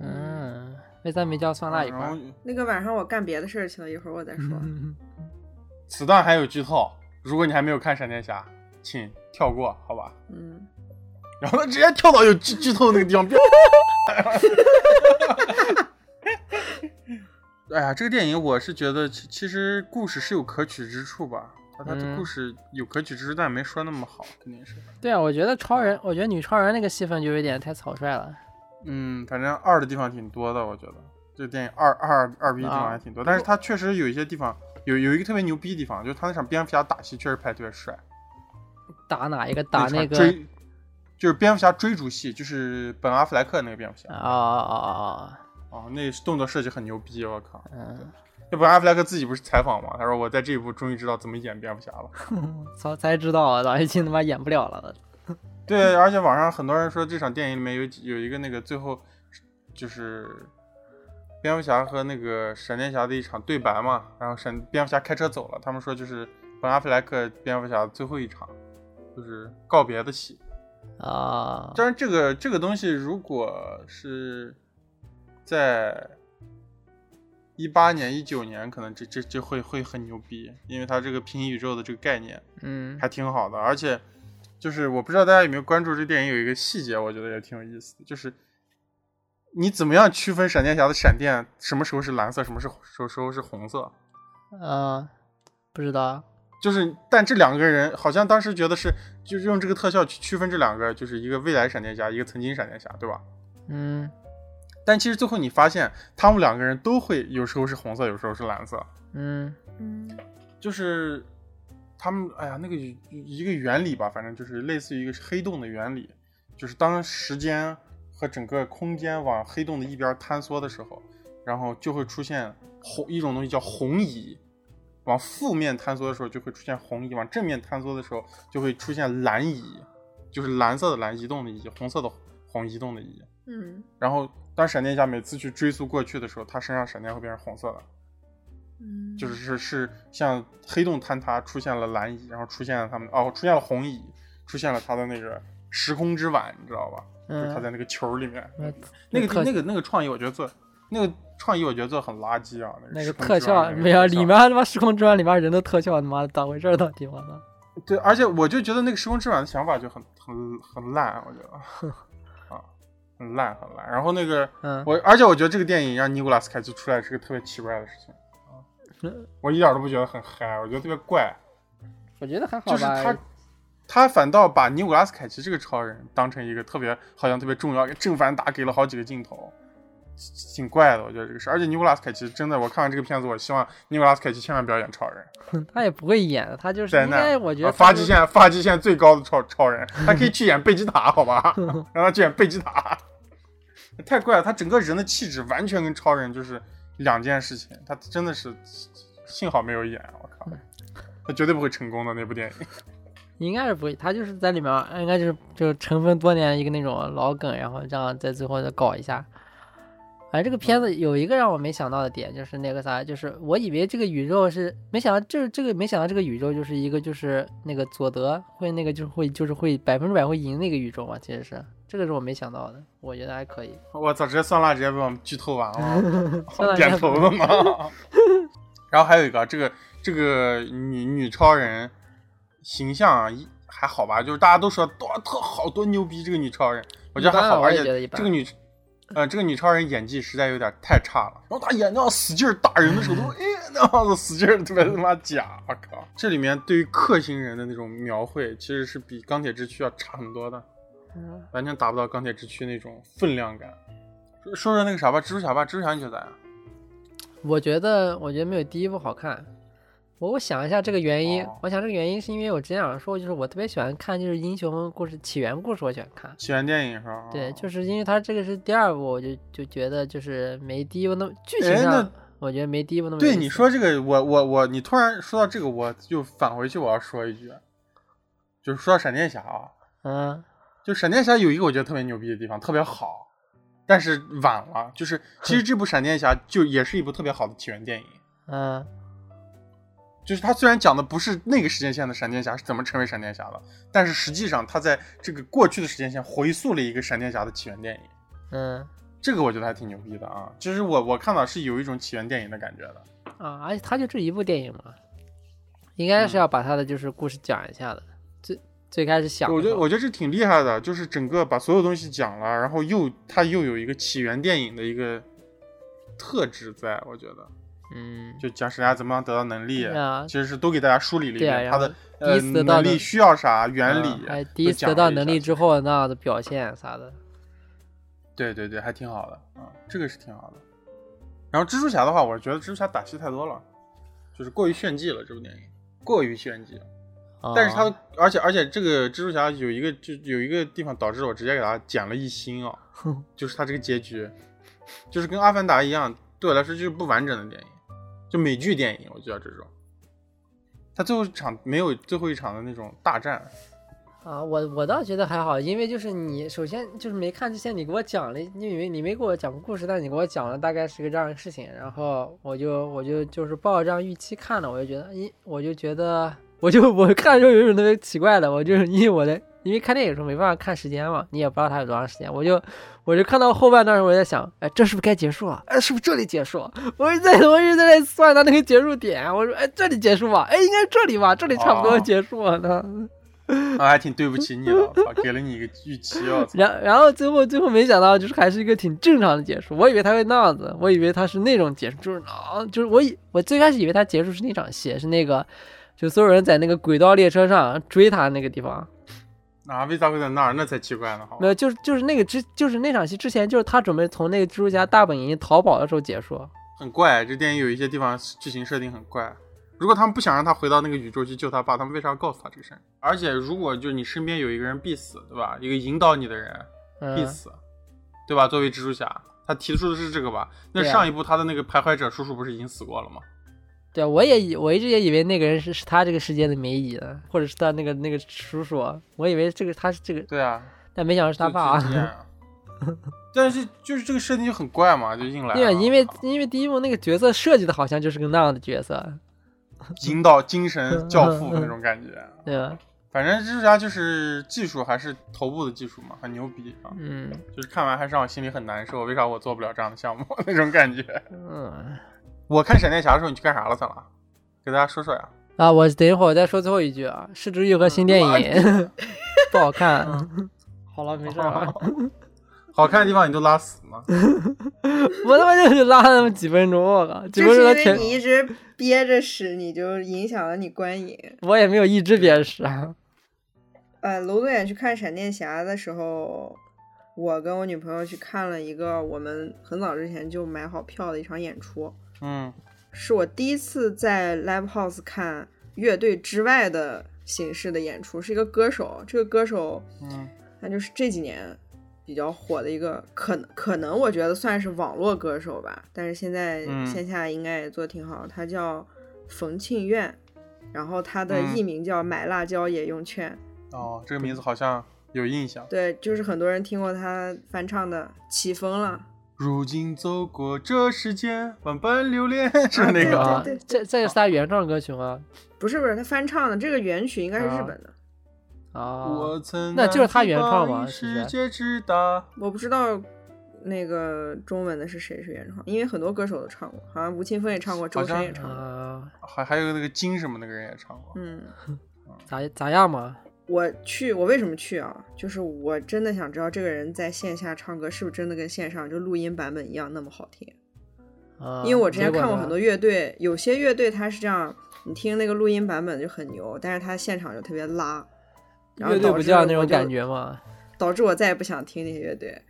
嗯，为啥没叫酸辣一块？那个晚上我干别的事儿去了，一会儿我再说。此段还有剧透，如果你还没有看闪电侠，请跳过，好吧？嗯，然后他直接跳到有剧剧透的那个地方，别 哎呀，这个电影我是觉得其其实故事是有可取之处吧，他他这嗯故事有可取之处，但没说那么好，肯定是。对啊，我觉得超人，我觉得女超人那个戏份就有点太草率了。嗯，反正二的地方挺多的，我觉得这个电影二二二逼地方还挺多，但是它确实有一些地方有有一个特别牛逼的地方，就是他那场蝙蝠侠打戏确实拍得特别帅，打哪一个？打那个？追就是蝙蝠侠追逐戏，就是本阿弗莱克那个蝙蝠侠啊啊啊啊！啊，那动作设计很牛逼，我靠！嗯，那本阿弗莱克自己不是采访吗？他说我在这一部终于知道怎么演蝙蝠侠了。早才知道啊，早已经他妈演不了了。对，而且网上很多人说这场电影里面有有一个那个最后就是蝙蝠侠和那个闪电侠的一场对白嘛，然后闪蝙蝠侠开车走了，他们说就是本阿弗莱克蝙蝠侠最后一场就是告别的戏。啊，当然，这个这个东西如果是在一八年、一九年，可能这这这会会很牛逼，因为它这个平行宇宙的这个概念嗯还挺好的，而且就是我不知道大家有没有关注这电影有一个细节，我觉得也挺有意思的，就是你怎么样区分闪电侠的闪电什么时候是蓝色，什么时候时候时候是红色？啊，不知道。就是，但这两个人好像当时觉得是，就是用这个特效去区分这两个，就是一个未来闪电侠，一个曾经闪电侠，对吧？嗯但其实最后你发现，他们两个人都会有时候是红色，有时候是蓝色，嗯嗯就是他们哎呀那个一个原理吧，反正就是类似于一个黑洞的原理，就是当时间和整个空间往黑洞的一边坍缩的时候，然后就会出现红一种东西叫红移。往负面坍缩的时候就会出现红移，往正面坍缩的时候就会出现蓝移，就是蓝色的蓝移动的移，红色的红移动的移。嗯然后当闪电侠每次去追溯过去的时候，他身上闪电会变成红色的，嗯，就是是是像黑洞坍塌出现了蓝移，然后出现了他们哦出现了红移，出现了他的那个时空之碗，你知道吧？就是他嗯，在那个球里面，那那个那个那个创意我觉得做那个创意我觉得做的很垃圾啊，那个特效没有，里面他妈时空之碗里面人的特效，他妈的咋回事儿？到底我操！对，而且我就觉得那个时空之碗的想法就很很很烂，我觉得 啊，很烂很烂。然后那个嗯，我，而且我觉得这个电影让尼古拉斯凯奇出来是个特别奇怪的事情 啊嗯，我一点都不觉得很嗨，我觉得特别怪，我觉得还好就是吧。他他反倒把尼古拉斯凯奇这个超人当成一个特别好像特别重要，给正反打给了好几个镜头。挺怪的，我觉得这个事，而且尼古拉斯凯奇真的，我看完这个片子，我希望尼古拉斯凯奇千万不要演超人，他也不会演，他就是灾难应该，我觉得啊发际线发际线最高的超超人，他可以去演贝吉塔，好吧，让他去演贝吉塔，太怪了，他整个人的气质完全跟超人就是两件事情，他真的是幸好没有演，我靠，他绝对不会成功的那部电影。应该是不会，他就是在里面，应该就是就是尘封多年的一个那种老梗，然后这样在最后再搞一下。哎，这个片子有一个让我没想到的点，就是那个啥，就是我以为这个宇宙是，没想到就是这个，没想到这个宇宙就是一个就是那个佐德会那个就是会就是会百分之百会赢那个宇宙嘛，其实是这个是我没想到的，我觉得还可以。我操，直接酸辣直接被我们剧透完了，点头了吗？然后还有一个，这个这个女女超人形象啊，一还好吧，就是大家都说多特好多牛逼，这个女超人，我觉得还好，一般我而且也觉得一般这个女。呃，这个女超人演技实在有点太差了，然后她演那样使劲打人的时候，都哎那样子使劲，特别他妈假，我靠！这里面对于克星人的那种描绘，其实是比钢铁之躯要差很多的。嗯完全达不到钢铁之躯那种分量感。说说那个啥吧，蜘蛛侠吧，蜘蛛侠你觉得咋样？我觉得，我觉得没有第一部好看。我我想一下这个原因，哦我想这个原因是因为我之前想说，就是我特别喜欢看就是英雄故事起源故事，我喜欢看。起源电影是吧？对，就是因为它这个是第二部，我就就觉得就是没第一部那么剧情上，我觉得没第一部那么对你说这个，我我我，你突然说到这个，我就返回去我要说一句，就是说到闪电侠啊，嗯就闪电侠有一个我觉得特别牛逼的地方，特别好，但是晚了。就是其实 这部闪电侠就也是一部特别好的起源电影，嗯就是他虽然讲的不是那个时间线的闪电侠是怎么成为闪电侠的，但是实际上他在这个过去的时间线回溯了一个闪电侠的起源电影，嗯这个我觉得还挺牛逼的啊。其实我我看到是有一种起源电影的感觉的。啊，而且他就这一部电影嘛，应该嗯是要把他的就是故事讲一下的。最最开始想我觉得我觉得这挺厉害的，就是整个把所有东西讲了，然后又他又有一个起源电影的一个特质在，我觉得嗯就讲闪电侠怎么样得到能力，啊其实是都给大家梳理了一遍他的第一次得到的能力需要啥原理第都一次得到能力之后那样的表现啥的。对对对，还挺好的啊、这个是挺好的。然后蜘蛛侠的话，我觉得蜘蛛侠打戏太多了，就是过于炫技了，这部电影过于炫技了。但是啊它，而且而且这个蜘蛛侠有一个就有一个地方导致我直接给他减了一星啊，就是他这个结局，就是跟阿凡达一样，对我来说就是不完整的电影，就美剧电影，我就要这种。他最后一场没有最后一场的那种大战，啊，我我倒觉得还好，因为就是你首先就是没看之前你给我讲了，你以为你没给我讲过故事，但你给我讲了大概是个这样的事情，然后我就我就就是抱着这样预期看的，我就觉得，因我就觉得我就我看的时候有一种特别奇怪的，我就是因为我的因为看电影的时候没办法看时间嘛，你也不知道它有多长时间，我就我就看到后半段时候我在想，哎，这是不是该结束了？哎，是不是这里结束？我一直在我一直在算它那个结束点，我说，哎，这里结束吧，哎，应该这里吧，这里差不多哦结束了呢。啊，还挺对不起你的，给了你一个预期，我操。然然后最后最后没想到，就是还是一个挺正常的结束。我以为他会那样子，我以为他是那种结束，就是啊，就是我以我最开始以为他结束是那场戏，是那个就所有人在那个轨道列车上追他那个地方，啊，为啥会在那儿？那才奇怪呢，好吧没有，就是就是那个之就是那场戏之前，就是他准备从那个蜘蛛侠大本营逃跑的时候结束。很怪，这电影有一些地方剧情设定很怪。如果他们不想让他回到那个宇宙去救他爸，他们为啥要告诉他这个事儿？而且如果就是你身边有一个人必死，对吧？一个引导你的人必嗯，死，对吧？作为蜘蛛侠，他提出的是这个吧？那上一部他的那个徘徊者叔叔不是已经死过了吗？对，我也以我一直也以为那个人是是他这个世界的梅姨的，或者是他那个那个叔叔，我以为这个他是这个，对啊，但没想到是他爸。啊但是就是这个设定就很怪嘛，就硬来了。对啊，因为因为第一部那个角色设计的好像就是个那样的角色，引导精神教父那种感觉。对吧？反正蜘蛛侠就是技术还是头部的技术嘛，很牛逼啊！嗯就是看完还是让我心里很难受，为啥我做不了这样的项目 那种感觉。嗯我看闪电侠的时候，你去干啥了，算了？给大家说说呀。啊，我等一会儿我再说最后一句啊，《失之愈合》新电影 不好看。好了，没事儿啊，好看的地方你都拉死嘛。我他妈就是拉了那么几分钟，我靠，几就是因为分钟的前你一直憋着屎，你就影响了你观影。我也没有一直憋屎啊。呃，娄宗远去看闪电侠的时候，我跟我女朋友去看了一个我们很早之前就买好票的一场演出，嗯，是我第一次在 live house 看乐队之外的形式的演出，是一个歌手，这个歌手嗯，那就是这几年比较火的一个，可能可能我觉得算是网络歌手吧，但是现在嗯线下应该也做得挺好。他叫冯庆苑，然后他的嗯艺名叫买辣椒也用券。哦，这个名字好像有印象。对，就是很多人听过他翻唱的《起风了如今走过这世间，万般留恋，是那个。啊对，这这个是他原创歌曲吗？》，不是不是他翻唱的，这个原曲应该是日啊本的，啊，我曾那就是他原创吗？吗是不是世界之大。我不知道。那个中文的是谁是原创？因为很多歌手都唱过，好像吴青峰也唱过，周深也唱过。啊，还还有那个金什么那个人也唱过。嗯，咋咋样嘛？我去，我为什么去啊？就是我真的想知道这个人在线下唱歌是不是真的跟线上就录音版本一样那么好听。啊，因为我之前看过很多乐队，有些乐队他是这样，你听那个录音版本就很牛，但是他现场就特别拉，然后乐队不就那种感觉吗？导致我再也不想听那些乐队。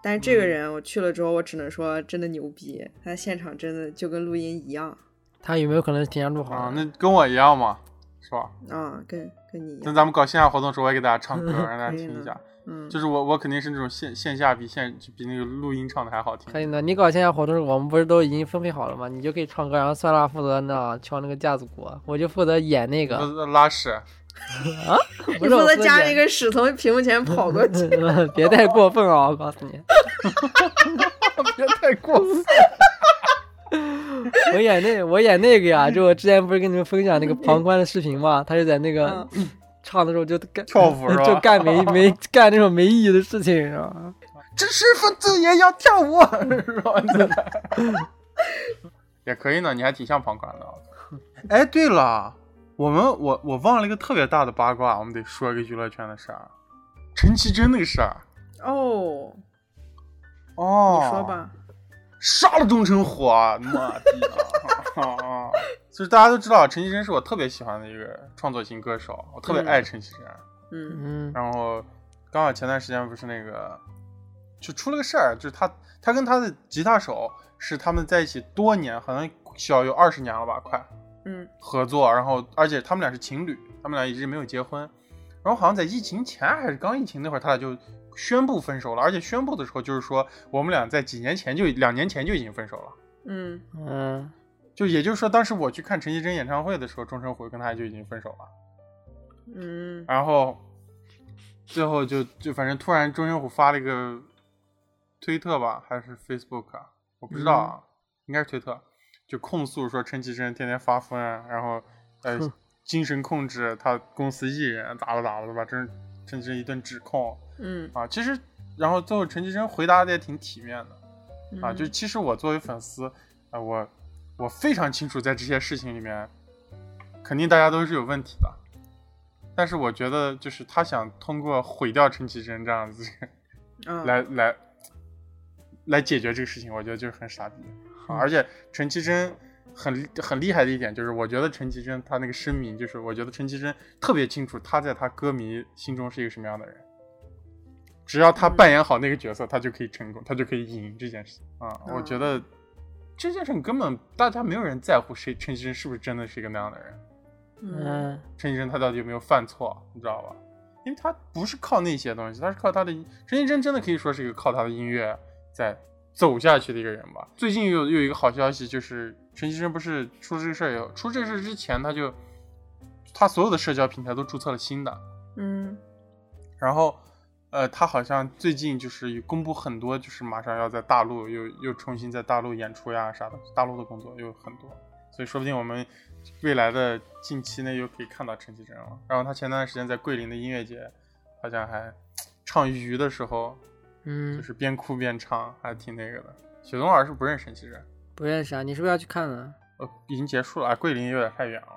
但是这个嗯人我去了之后，我只能说真的牛逼，他现场真的就跟录音一样他有没有可能是提前录好啊，那跟我一样嘛，是吧？嗯，跟跟你一等样。咱们搞线下活动的时候，我也给大家唱歌，让大家听一下。嗯，就是我，我肯定是那种线线下比线就比那个录音唱的还好听。可以呢，你搞线下活动时，我们不是都已经分配好了吗？你就可以唱歌，然后酸辣负责那敲那个架子鼓，我就负责演那个。拉屎，啊 你负责是我负演夹那个屎从屏幕前跑过去。别太过分啊！我告诉你，别太过分。我演那我演那个呀，就我之前不是跟你们分享那个旁观的视频嘛，他就在那个 唱的时候就干跳舞是吧 就干没没干那种没意义的事情，是吧？知识分子也要跳舞，是吧？也可以呢，你还挺像旁观的。哎，对了，我们我我忘了一个特别大的八卦，我们得说一个娱乐圈的事儿，陈绮贞那个事儿。哦，哦，你说，吧。杀了钟成虎啊！妈的啊！就是大家都知道，陈绮贞是我特别喜欢的一个创作型歌手，我特别嗯爱陈绮贞。嗯嗯然后刚好前段时间不是那个，就出了个事儿，就是他他跟他的吉他手是他们在一起多年，好像小有二十年了吧，快嗯合作，然后而且他们俩是情侣，他们俩一直没有结婚，然后好像在疫情前还是刚疫情那会儿，他俩就宣布分手了，而且宣布的时候就是说我们俩在几年前就两年前就已经分手了。嗯。嗯。就也就是说，当时我去看陈绮贞演唱会的时候，钟成虎跟他就已经分手了。嗯。然后最后就就反正突然钟成虎发了一个推特吧，还是 Facebook 啊，我不知道啊，应该是推特，就控诉说陈绮贞天天发疯，啊然后呃精神控制他公司艺人，咋了咋了的吧，真陈绮贞一顿指控嗯啊。其实然后最后陈绮贞回答的也挺体面的嗯啊，就其实我作为粉丝啊、我我非常清楚在这些事情里面，肯定大家都是有问题的。但是我觉得，就是他想通过毁掉陈绮贞这样子啊来来来解决这个事情，我觉得就是很傻逼。啊、而且陈绮贞很很厉害的一点就是，我觉得陈绮贞她那个声明，就是我觉得陈绮贞特别清楚她在她歌迷心中是一个什么样的人。只要她扮演好那个角色，她就可以成功，她就可以赢这件事情啊！我觉得这件事情根本大家没有人在乎谁陈绮贞是不是真的是一个那样的人。嗯嗯陈绮贞她到底有没有犯错，你知道吧？因为她不是靠那些东西，她是靠她的陈绮贞真的可以说是一个靠她的音乐在走下去的一个人吧。最近又又有一个好消息，就是陈绮贞不是出这个事儿以后，出这个事儿之前，他就他所有的社交平台都注册了新的，嗯然后呃，他好像最近就是公布很多，就是马上要在大陆又又重新在大陆演出呀啥的，大陆的工作又很多，所以说不定我们未来的近期内又可以看到陈绮贞了。然后他前段时间在桂林的音乐节，好像还唱鱼的时候，就嗯，是边哭边唱，还挺那个的。雪松老师不认识陈绮贞，不认识啊？你是不是要去看呢？呃，已经结束了，啊，桂林有点太远了。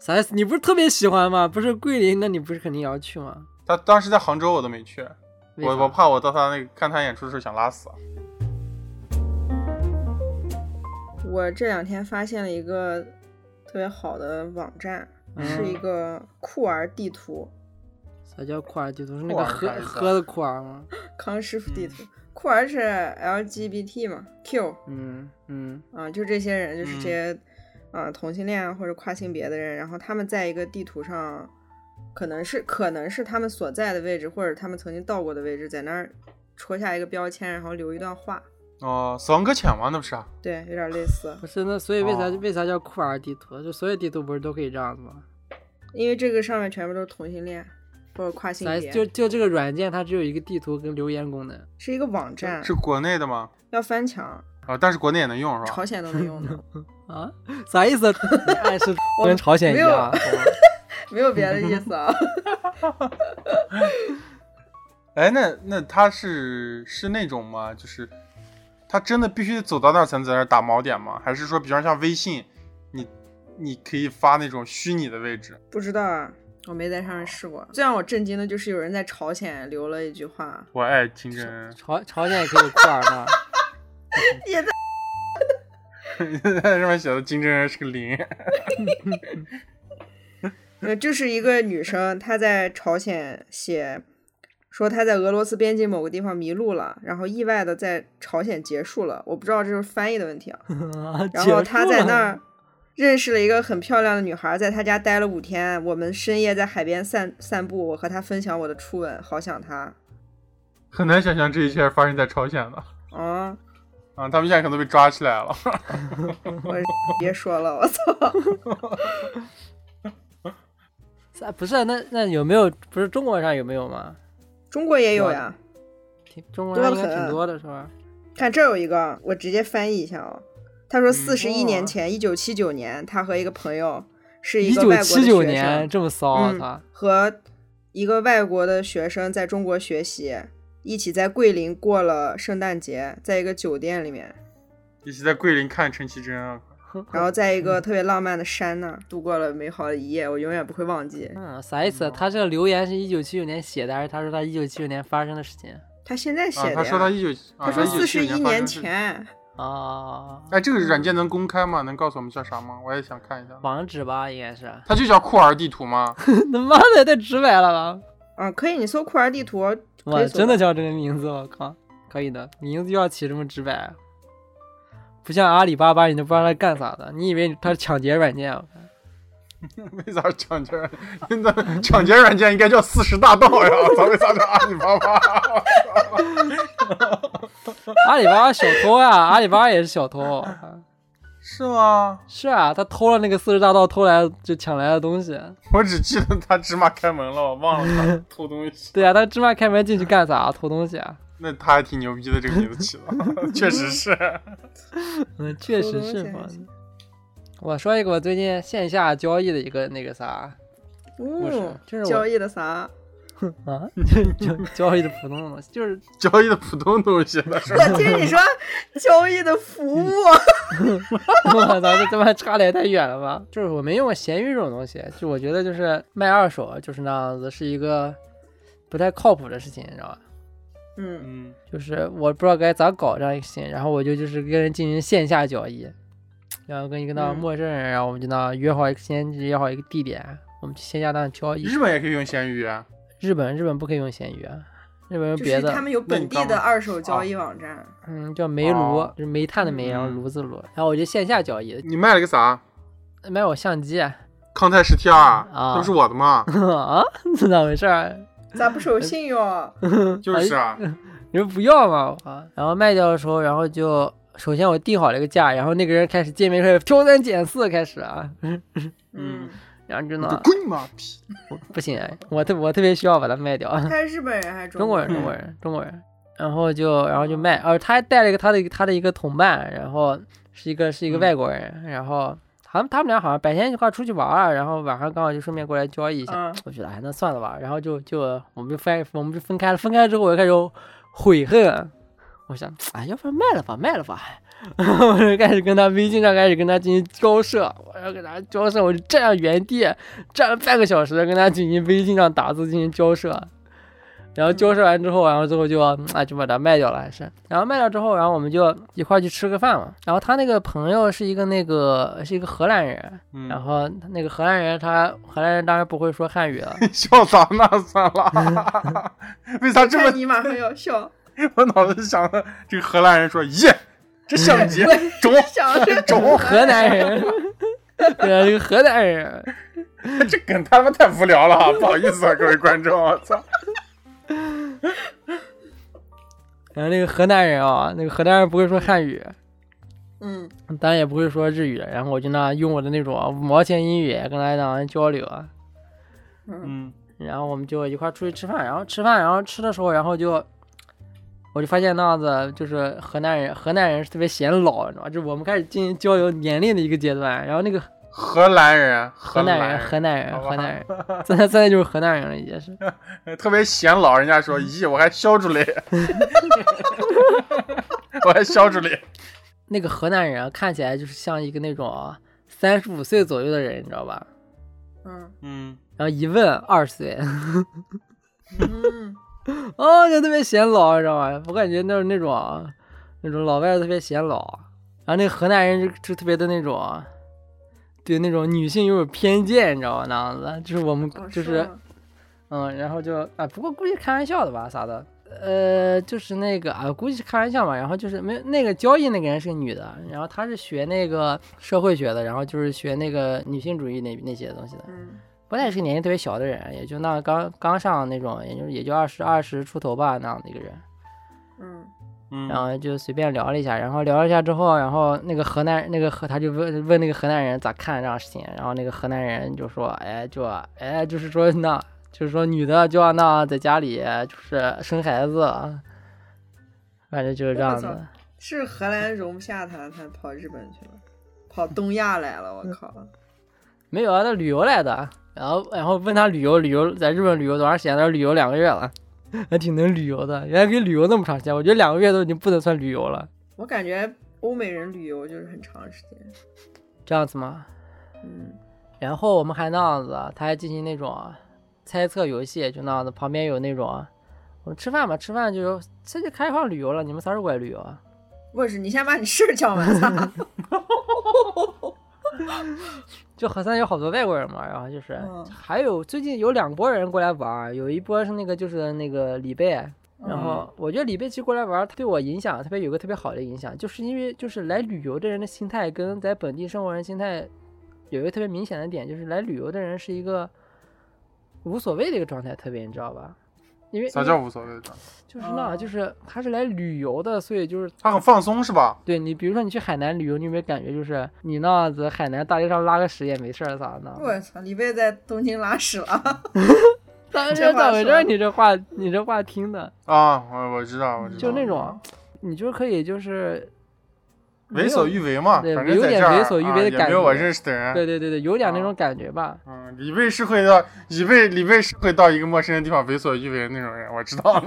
啥意思？你不是特别喜欢吗？不是桂林，那你不是肯定也要去吗？他当时在杭州，我都没去，我我怕我到他那个看他演出的时候想拉死。我这两天发现了一个特别好的网站，是一嗯个酷儿地图，啥叫酷儿地图？是那个喝喝的库尔吗？康师傅地图。酷儿是 LGBT 嘛，Q 嗯嗯啊，就这些人，就是嗯这些啊、同性恋啊或者跨性别的人，然后他们在一个地图上，可能是可能是他们所在的位置，或者他们曾经到过的位置，在那儿戳下一个标签，然后留一段话。哦，死亡搁浅吗？那不是啊？对，有点类似，不是那所以为啥、哦为啥叫酷儿地图？就所有地图不是都可以这样子吗？因为这个上面全部都是同性恋或者跨性别，就就这个软件它只有一个地图跟留言功能。是一个网站，是国内的吗？要翻墙，啊、但是国内也能用是吧？朝鲜都能用的，啊？啥意思？你暗示我跟朝鲜一没有样？没有别的意思啊。哎，那那他是是那种吗？就是他真的必须走到那儿才能在那儿打锚点吗？还是说，比方像微信，你你可以发那种虚拟的位置？不知道啊，我没在上面试过。最让我震惊的就是有人在朝鲜留了一句话，我爱金正恩，朝朝鲜也可以有库尔吗？也在 在上面写的金正恩是个零。呃，就是一个女生，她在朝鲜写说她在俄罗斯边境某个地方迷路了，然后意外的在朝鲜结束了。我不知道这是翻译的问题啊。然后她在那儿认识了一个很漂亮的女孩，在她家待了五天。我们深夜在海边散散步，我和她分享我的初吻，好想她。很难想象这一切发生在朝鲜的。啊啊，他们现在可能被抓起来了。我别说了，我操！啊不是那那有没有？不是中国上有没有吗？中国也有呀，挺中国上应该挺多的是吧？看这有一个，我直接翻译一下啊。他说，四十一年前，一九七九年，他和一个朋友是一个外国的学生。一九七九年这么骚啊！他和一个外国的学生在中国学习，一起在桂林过了圣诞节，在一个酒店里面。一起在桂林看陈绮贞啊。然后在一个 特别浪漫的山那儿度过了美好的一夜，我永远不会忘记。嗯，啥意思？他这个留言是一九七九年写的，还是他说他一九七九年发生的事情？他现在写的。他说他一九，他说四十一年前。啊。哎，这个软件能公开吗？能告诉我们叫啥吗？我也想看一下。网址吧，应该是。它就叫酷儿地图吗？他妈的太直白了吧！啊，可以，你搜酷儿地图。哇，真的叫这个名字？我靠，可以的，名字就要起这么直白。不像阿里巴巴，你都不知道它干啥的。你以为它是抢劫软件？我看。为啥抢劫？那抢劫软件应该叫四十大盗呀！咋为啥叫阿里巴巴？阿里巴巴小偷呀！阿里巴巴也是小偷。是吗？是啊，他偷了那个四十大盗偷来就抢来的东西。我只记得他芝麻开门了，我忘了他偷东西。对啊，他芝麻开门进去干啥？偷东西啊？那他还挺牛逼的，这个名字起的，确实是。嗯，确实是嘛。我说一个我最近线下交易的一个那个啥，不是，就是交易的啥？啊，交交易的普通东西，就是 交易的普通东西。我听你说交易的服务，我操，这他妈差的也太远了吧？就是我没用过闲鱼这种东西，就我觉得就是卖二手就是那样子，是一个不太靠谱的事情，你知道吧？嗯嗯，就是我不知道该咋搞这样一个事情，然后我就就是跟人进行线下交易，然后跟一个那陌生人，然后我们就那约好先约好一个地点，我们去线下那交易。日本也可以用闲鱼啊？日本日本不可以用闲鱼啊，日本有别的。他们有本地的二手交易网站。嗯，叫煤炉，就是煤炭的煤，然后炉子炉。然后我就线下交易。你卖了个啥？卖我相机。康泰十 T 二啊，都是我的吗？啊？这咋回事？咋不守信用？就是啊，你说不要嘛？啊，然后卖掉的时候，然后就首先我定好了一个价，然后那个人开始见面开始挑三拣四，开始啊，嗯，然后真的滚妈逼，不行，我特我特别需要把它卖掉。他是日本人还是中国人？中国人，中国人。然后就然后就卖，呃，他还带了一个他的他的一个同伴，然后是一个是一个外国人，然后。他们他们俩好像白天一块出去玩了，然后晚上刚好就顺便过来交易一下。我觉得哎，那算了吧。然后就就我们就分我们就分开了。分开之后我就开始悔恨，我想哎，要不然卖了吧，卖了吧。我就开始跟他微信上开始跟他进行交涉，我要跟他交涉，我就站在原地站了半个小时，跟他进行微信上打字进行交涉。然后交涉完之后，然后最后就啊就把它卖掉了，还是。然后卖掉之后，然后我们就一块去吃个饭嘛。然后他那个朋友是一个那个是一个荷兰人，然后那个荷兰人他荷兰人当然不会说汉语了。笑啥呢？算了，为啥这么？你马上要笑。我脑子想的这个荷兰人说耶，这相机中中河南人，对啊，这个河南人，这梗他妈太无聊了，不好意思啊，各位观众，我操。然后那个河南人啊，那个河南人不会说汉语，嗯，当然也不会说日语。然后我就那用我的那种五毛钱英语跟他那交流，嗯，然后我们就一块出去吃饭。然后吃饭，然后吃的时候，然后就我就发现那样子，就是河南人，河南人是特别显老，你知道吧？就我们开始进行交流年龄的一个阶段。然后那个。河南人，河南人，河南人，河南人，现在现在就是河南人了，也是 特别显老。人家说，咦，我还笑出来，我还笑出来。那个河南人看起来就是像一个那种三十五岁左右的人，你知道吧？嗯嗯。然后一问二十岁，嗯，哦，就特别显老，你知道吧？我感觉那是那种那种老外特别显老。然后那个河南人就就特别的那种。对那种女性又有偏见，你知道吧？那样子就是我们就是，嗯，然后就啊，不过估计开玩笑的吧，啥的。呃，就是那个啊，估计是开玩笑嘛。然后就是没有那个交易那个人是个女的，然后她是学那个社会学的，然后就是学那个女性主义那那些东西的。嗯不太是个年纪特别小的人，也就那刚刚上那种，也就是也就二十二十出头吧那样的一个人。嗯嗯，然后就随便聊了一下，然后聊了一下之后，然后那个河南那个河他就问问那个河南人咋看这样事情，然后那个河南人就说，哎，就哎就是说那，就是说女的就要那在家里就是生孩子，反正就是这样子。是荷兰容不下他，他跑日本去了，跑东亚来了，我靠！没有啊，他旅游来的，然后然后问他旅游旅游在日本旅游多长时间，他说旅游两个月了，还挺能旅游的，原来可以旅游那么长时间，我觉得两个月都已经不能算旅游了，我感觉欧美人旅游就是很长时间。这样子吗？嗯然后我们还那样子，他还进行那种猜测游戏，就那样子，旁边有那种，我们吃饭吧，吃饭就这就开放旅游了，你们啥时候过来旅游啊？不是，你先把你事儿讲完。操 就河南有好多外国人嘛，然后就是、嗯还有最近有两拨人过来玩，有一波是那个就是那个李贝，然后我觉得李贝其实过来玩，他对我影响特别有个特别好的影响，就是因为就是来旅游的人的心态跟在本地生活人心态有一个特别明显的点，就是来旅游的人是一个无所谓的一个状态，特别你知道吧？因为啥叫无所谓的？就是那，哦就是他是来旅游的，所以就是他很放松是吧？对你，比如说你去海南旅游，你有没有感觉就是你那样子海南大街上拉个屎也没事儿啥的？我操，你别在东京拉屎了。咋回事？咋回事？说你这话，你这话听的，啊，我我知道，我知道，就那种，你就可以就是为所欲为嘛，对反正有点为所欲为的感觉没有我认识的人。对对对对，有点那啊种感觉吧。嗯，李贝是会到李贝李贝是会到一个陌生的地方为所欲为的那种人，我知道了。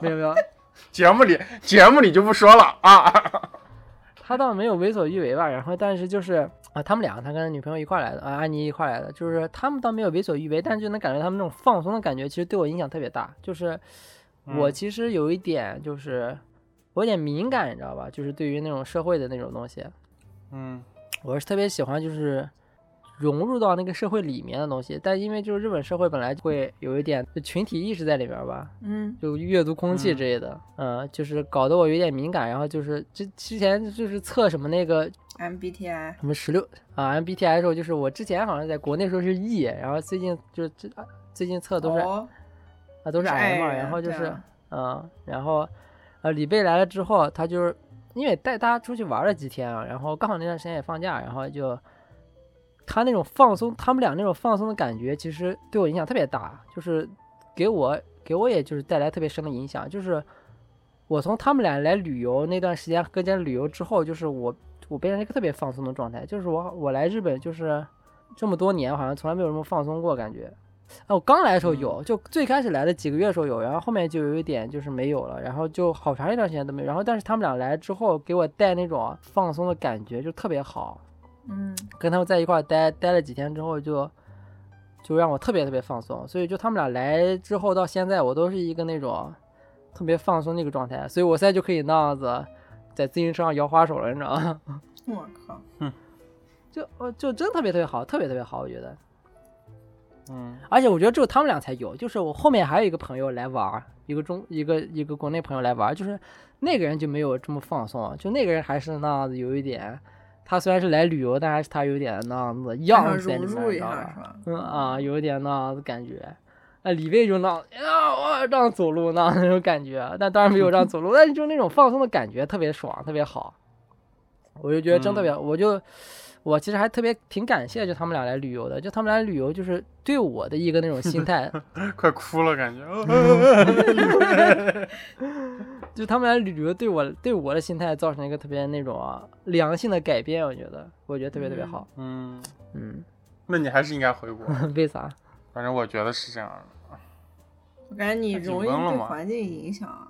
没 有没有，节目里节目里就不说了啊。他倒没有为所欲为吧，然后但是就是啊，他们俩他跟女朋友一块来的啊，安妮一块来的，就是他们倒没有为所欲为，但是就能感觉他们那种放松的感觉，其实对我影响特别大。就是我嗯其实有一点就是我有点敏感，你知道吧？就是对于那种社会的那种东西，嗯。我是特别喜欢就是融入到那个社会里面的东西，但因为就是日本社会本来就会有一点群体意识在里边吧，嗯。就阅读空气嗯。之类的，嗯、就是搞得我有点敏感，然后就是之之前就是测什么那个，MBTI。什么十六啊 MBTI 的时候，就是我之前好像在国内时候是 E，然后最近就是这啊最近测都是、哦。啊都是 M，嘛，然后就是啊。嗯，然后呃李贝来了之后，他就是因为带大家出去玩了几天啊，然后刚好那段时间也放假，然后就他那种放松，他们俩那种放松的感觉，其实对我影响特别大，就是给我给我也就是带来特别深的影响，就是我从他们俩来旅游那段时间跟家旅游之后，就是我我变成一个特别放松的状态，就是我我来日本就是这么多年，好像从来没有这么放松过感觉。啊，我刚来的时候有，就最开始来的几个月的时候有，然后后面就有一点就是没有了，然后就好长一段时间都没有。然后但是他们俩来之后，给我带那种放松的感觉，就特别好。嗯跟他们在一块儿待待了几天之后就，就让我特别特别放松。所以就他们俩来之后到现在，我都是一个那种特别放松的一个状态。所以我现在就可以那样子在自行车上摇花手了，你知道吗？我靠，就哦就真特别特别好，特别特别好，我觉得。嗯而且我觉得只有他们俩才有，就是我后面还有一个朋友来玩，一个中一个一个国内朋友来玩，就是那个人就没有这么放松，就那个人还是那样子有一点，他虽然是来旅游，但还是他有点那样子样子在里面，一你知道吧？下是吧？嗯啊，有一点那样子感觉。那李贝就那样啊，我这样走路那那种感觉，但当然没有这样走路，但是就那种放松的感觉特别爽，特别好。我就觉得真特别，我就我其实还特别挺感谢就他们俩来旅游的，就他们俩旅游就是对我的一个那种心态，快哭了感觉。就他们俩旅游对我对我的心态造成一个特别那种啊良性的改变，我觉得我觉得特别特别好，嗯，嗯，那你还是应该回国。为啥？反正我觉得是这样的。我感觉你容易被环境影响。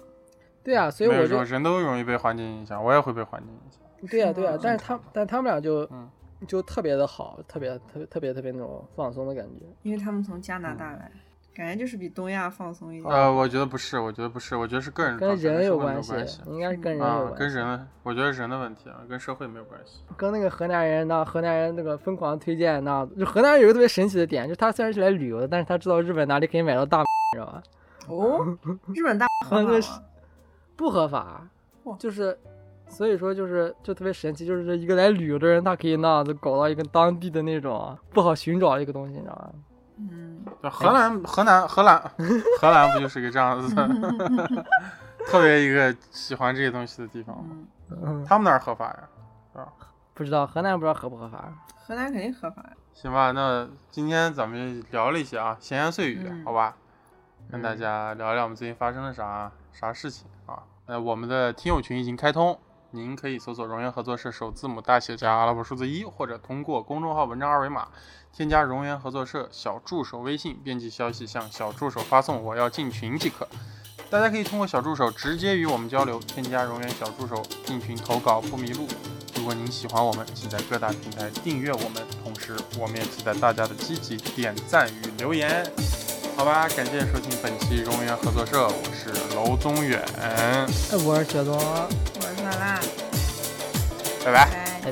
对啊，所以我就人都容易被环境影响，我也会被环境影响。对呀、是对呀、吗但是他但他们俩就、嗯就特别的好，特别特别特别特别那种放松的感觉。因为他们从加拿大来，感觉就是比东亚放松一点。呃，我觉得不是，我觉得不是，我觉得是个人跟人有关系。应该是跟人有啊，关系。跟人的，我觉得人的问题啊，跟社会没有关系。跟那个河南人那河南人那个疯狂推荐那，就河南人有个特别神奇的点，就是他虽然是来旅游的，但是他知道日本哪里可以买到大知道吧？哦，日本大合法吗？不合法，就是，所以说就是就特别神奇，就是一个来旅游的人，他可以那样子搞到一个当地的那种不好寻找的一个东西，你知道吗？嗯，对荷兰、荷兰、荷兰、荷兰不就是个这样子的，特别一个喜欢这些东西的地方吗？嗯嗯，他们那儿合法呀？不知道河南不知道合不合法。河南肯定合法呀。行吧，那今天咱们聊了一些啊，闲言碎语，嗯好吧，跟大嗯家聊聊我们最近发生了啥啥事情啊。呃，我们的听友群已经开通，您可以搜索“荣源合作社”首字母大写加阿拉伯数字一，或者通过公众号文章二维码添加“荣源合作社”小助手微信，编辑消息向小助手发送“我要进群”即可。大家可以通过小助手直接与我们交流，添加荣源小助手进群投稿不迷路。如果您喜欢我们，请在各大平台订阅我们，同时我们也期待大家的积极点赞与留言。好吧，感谢收听本期荣源合作社，我是娄宗远，我是雪宗，拜拜。拜。拜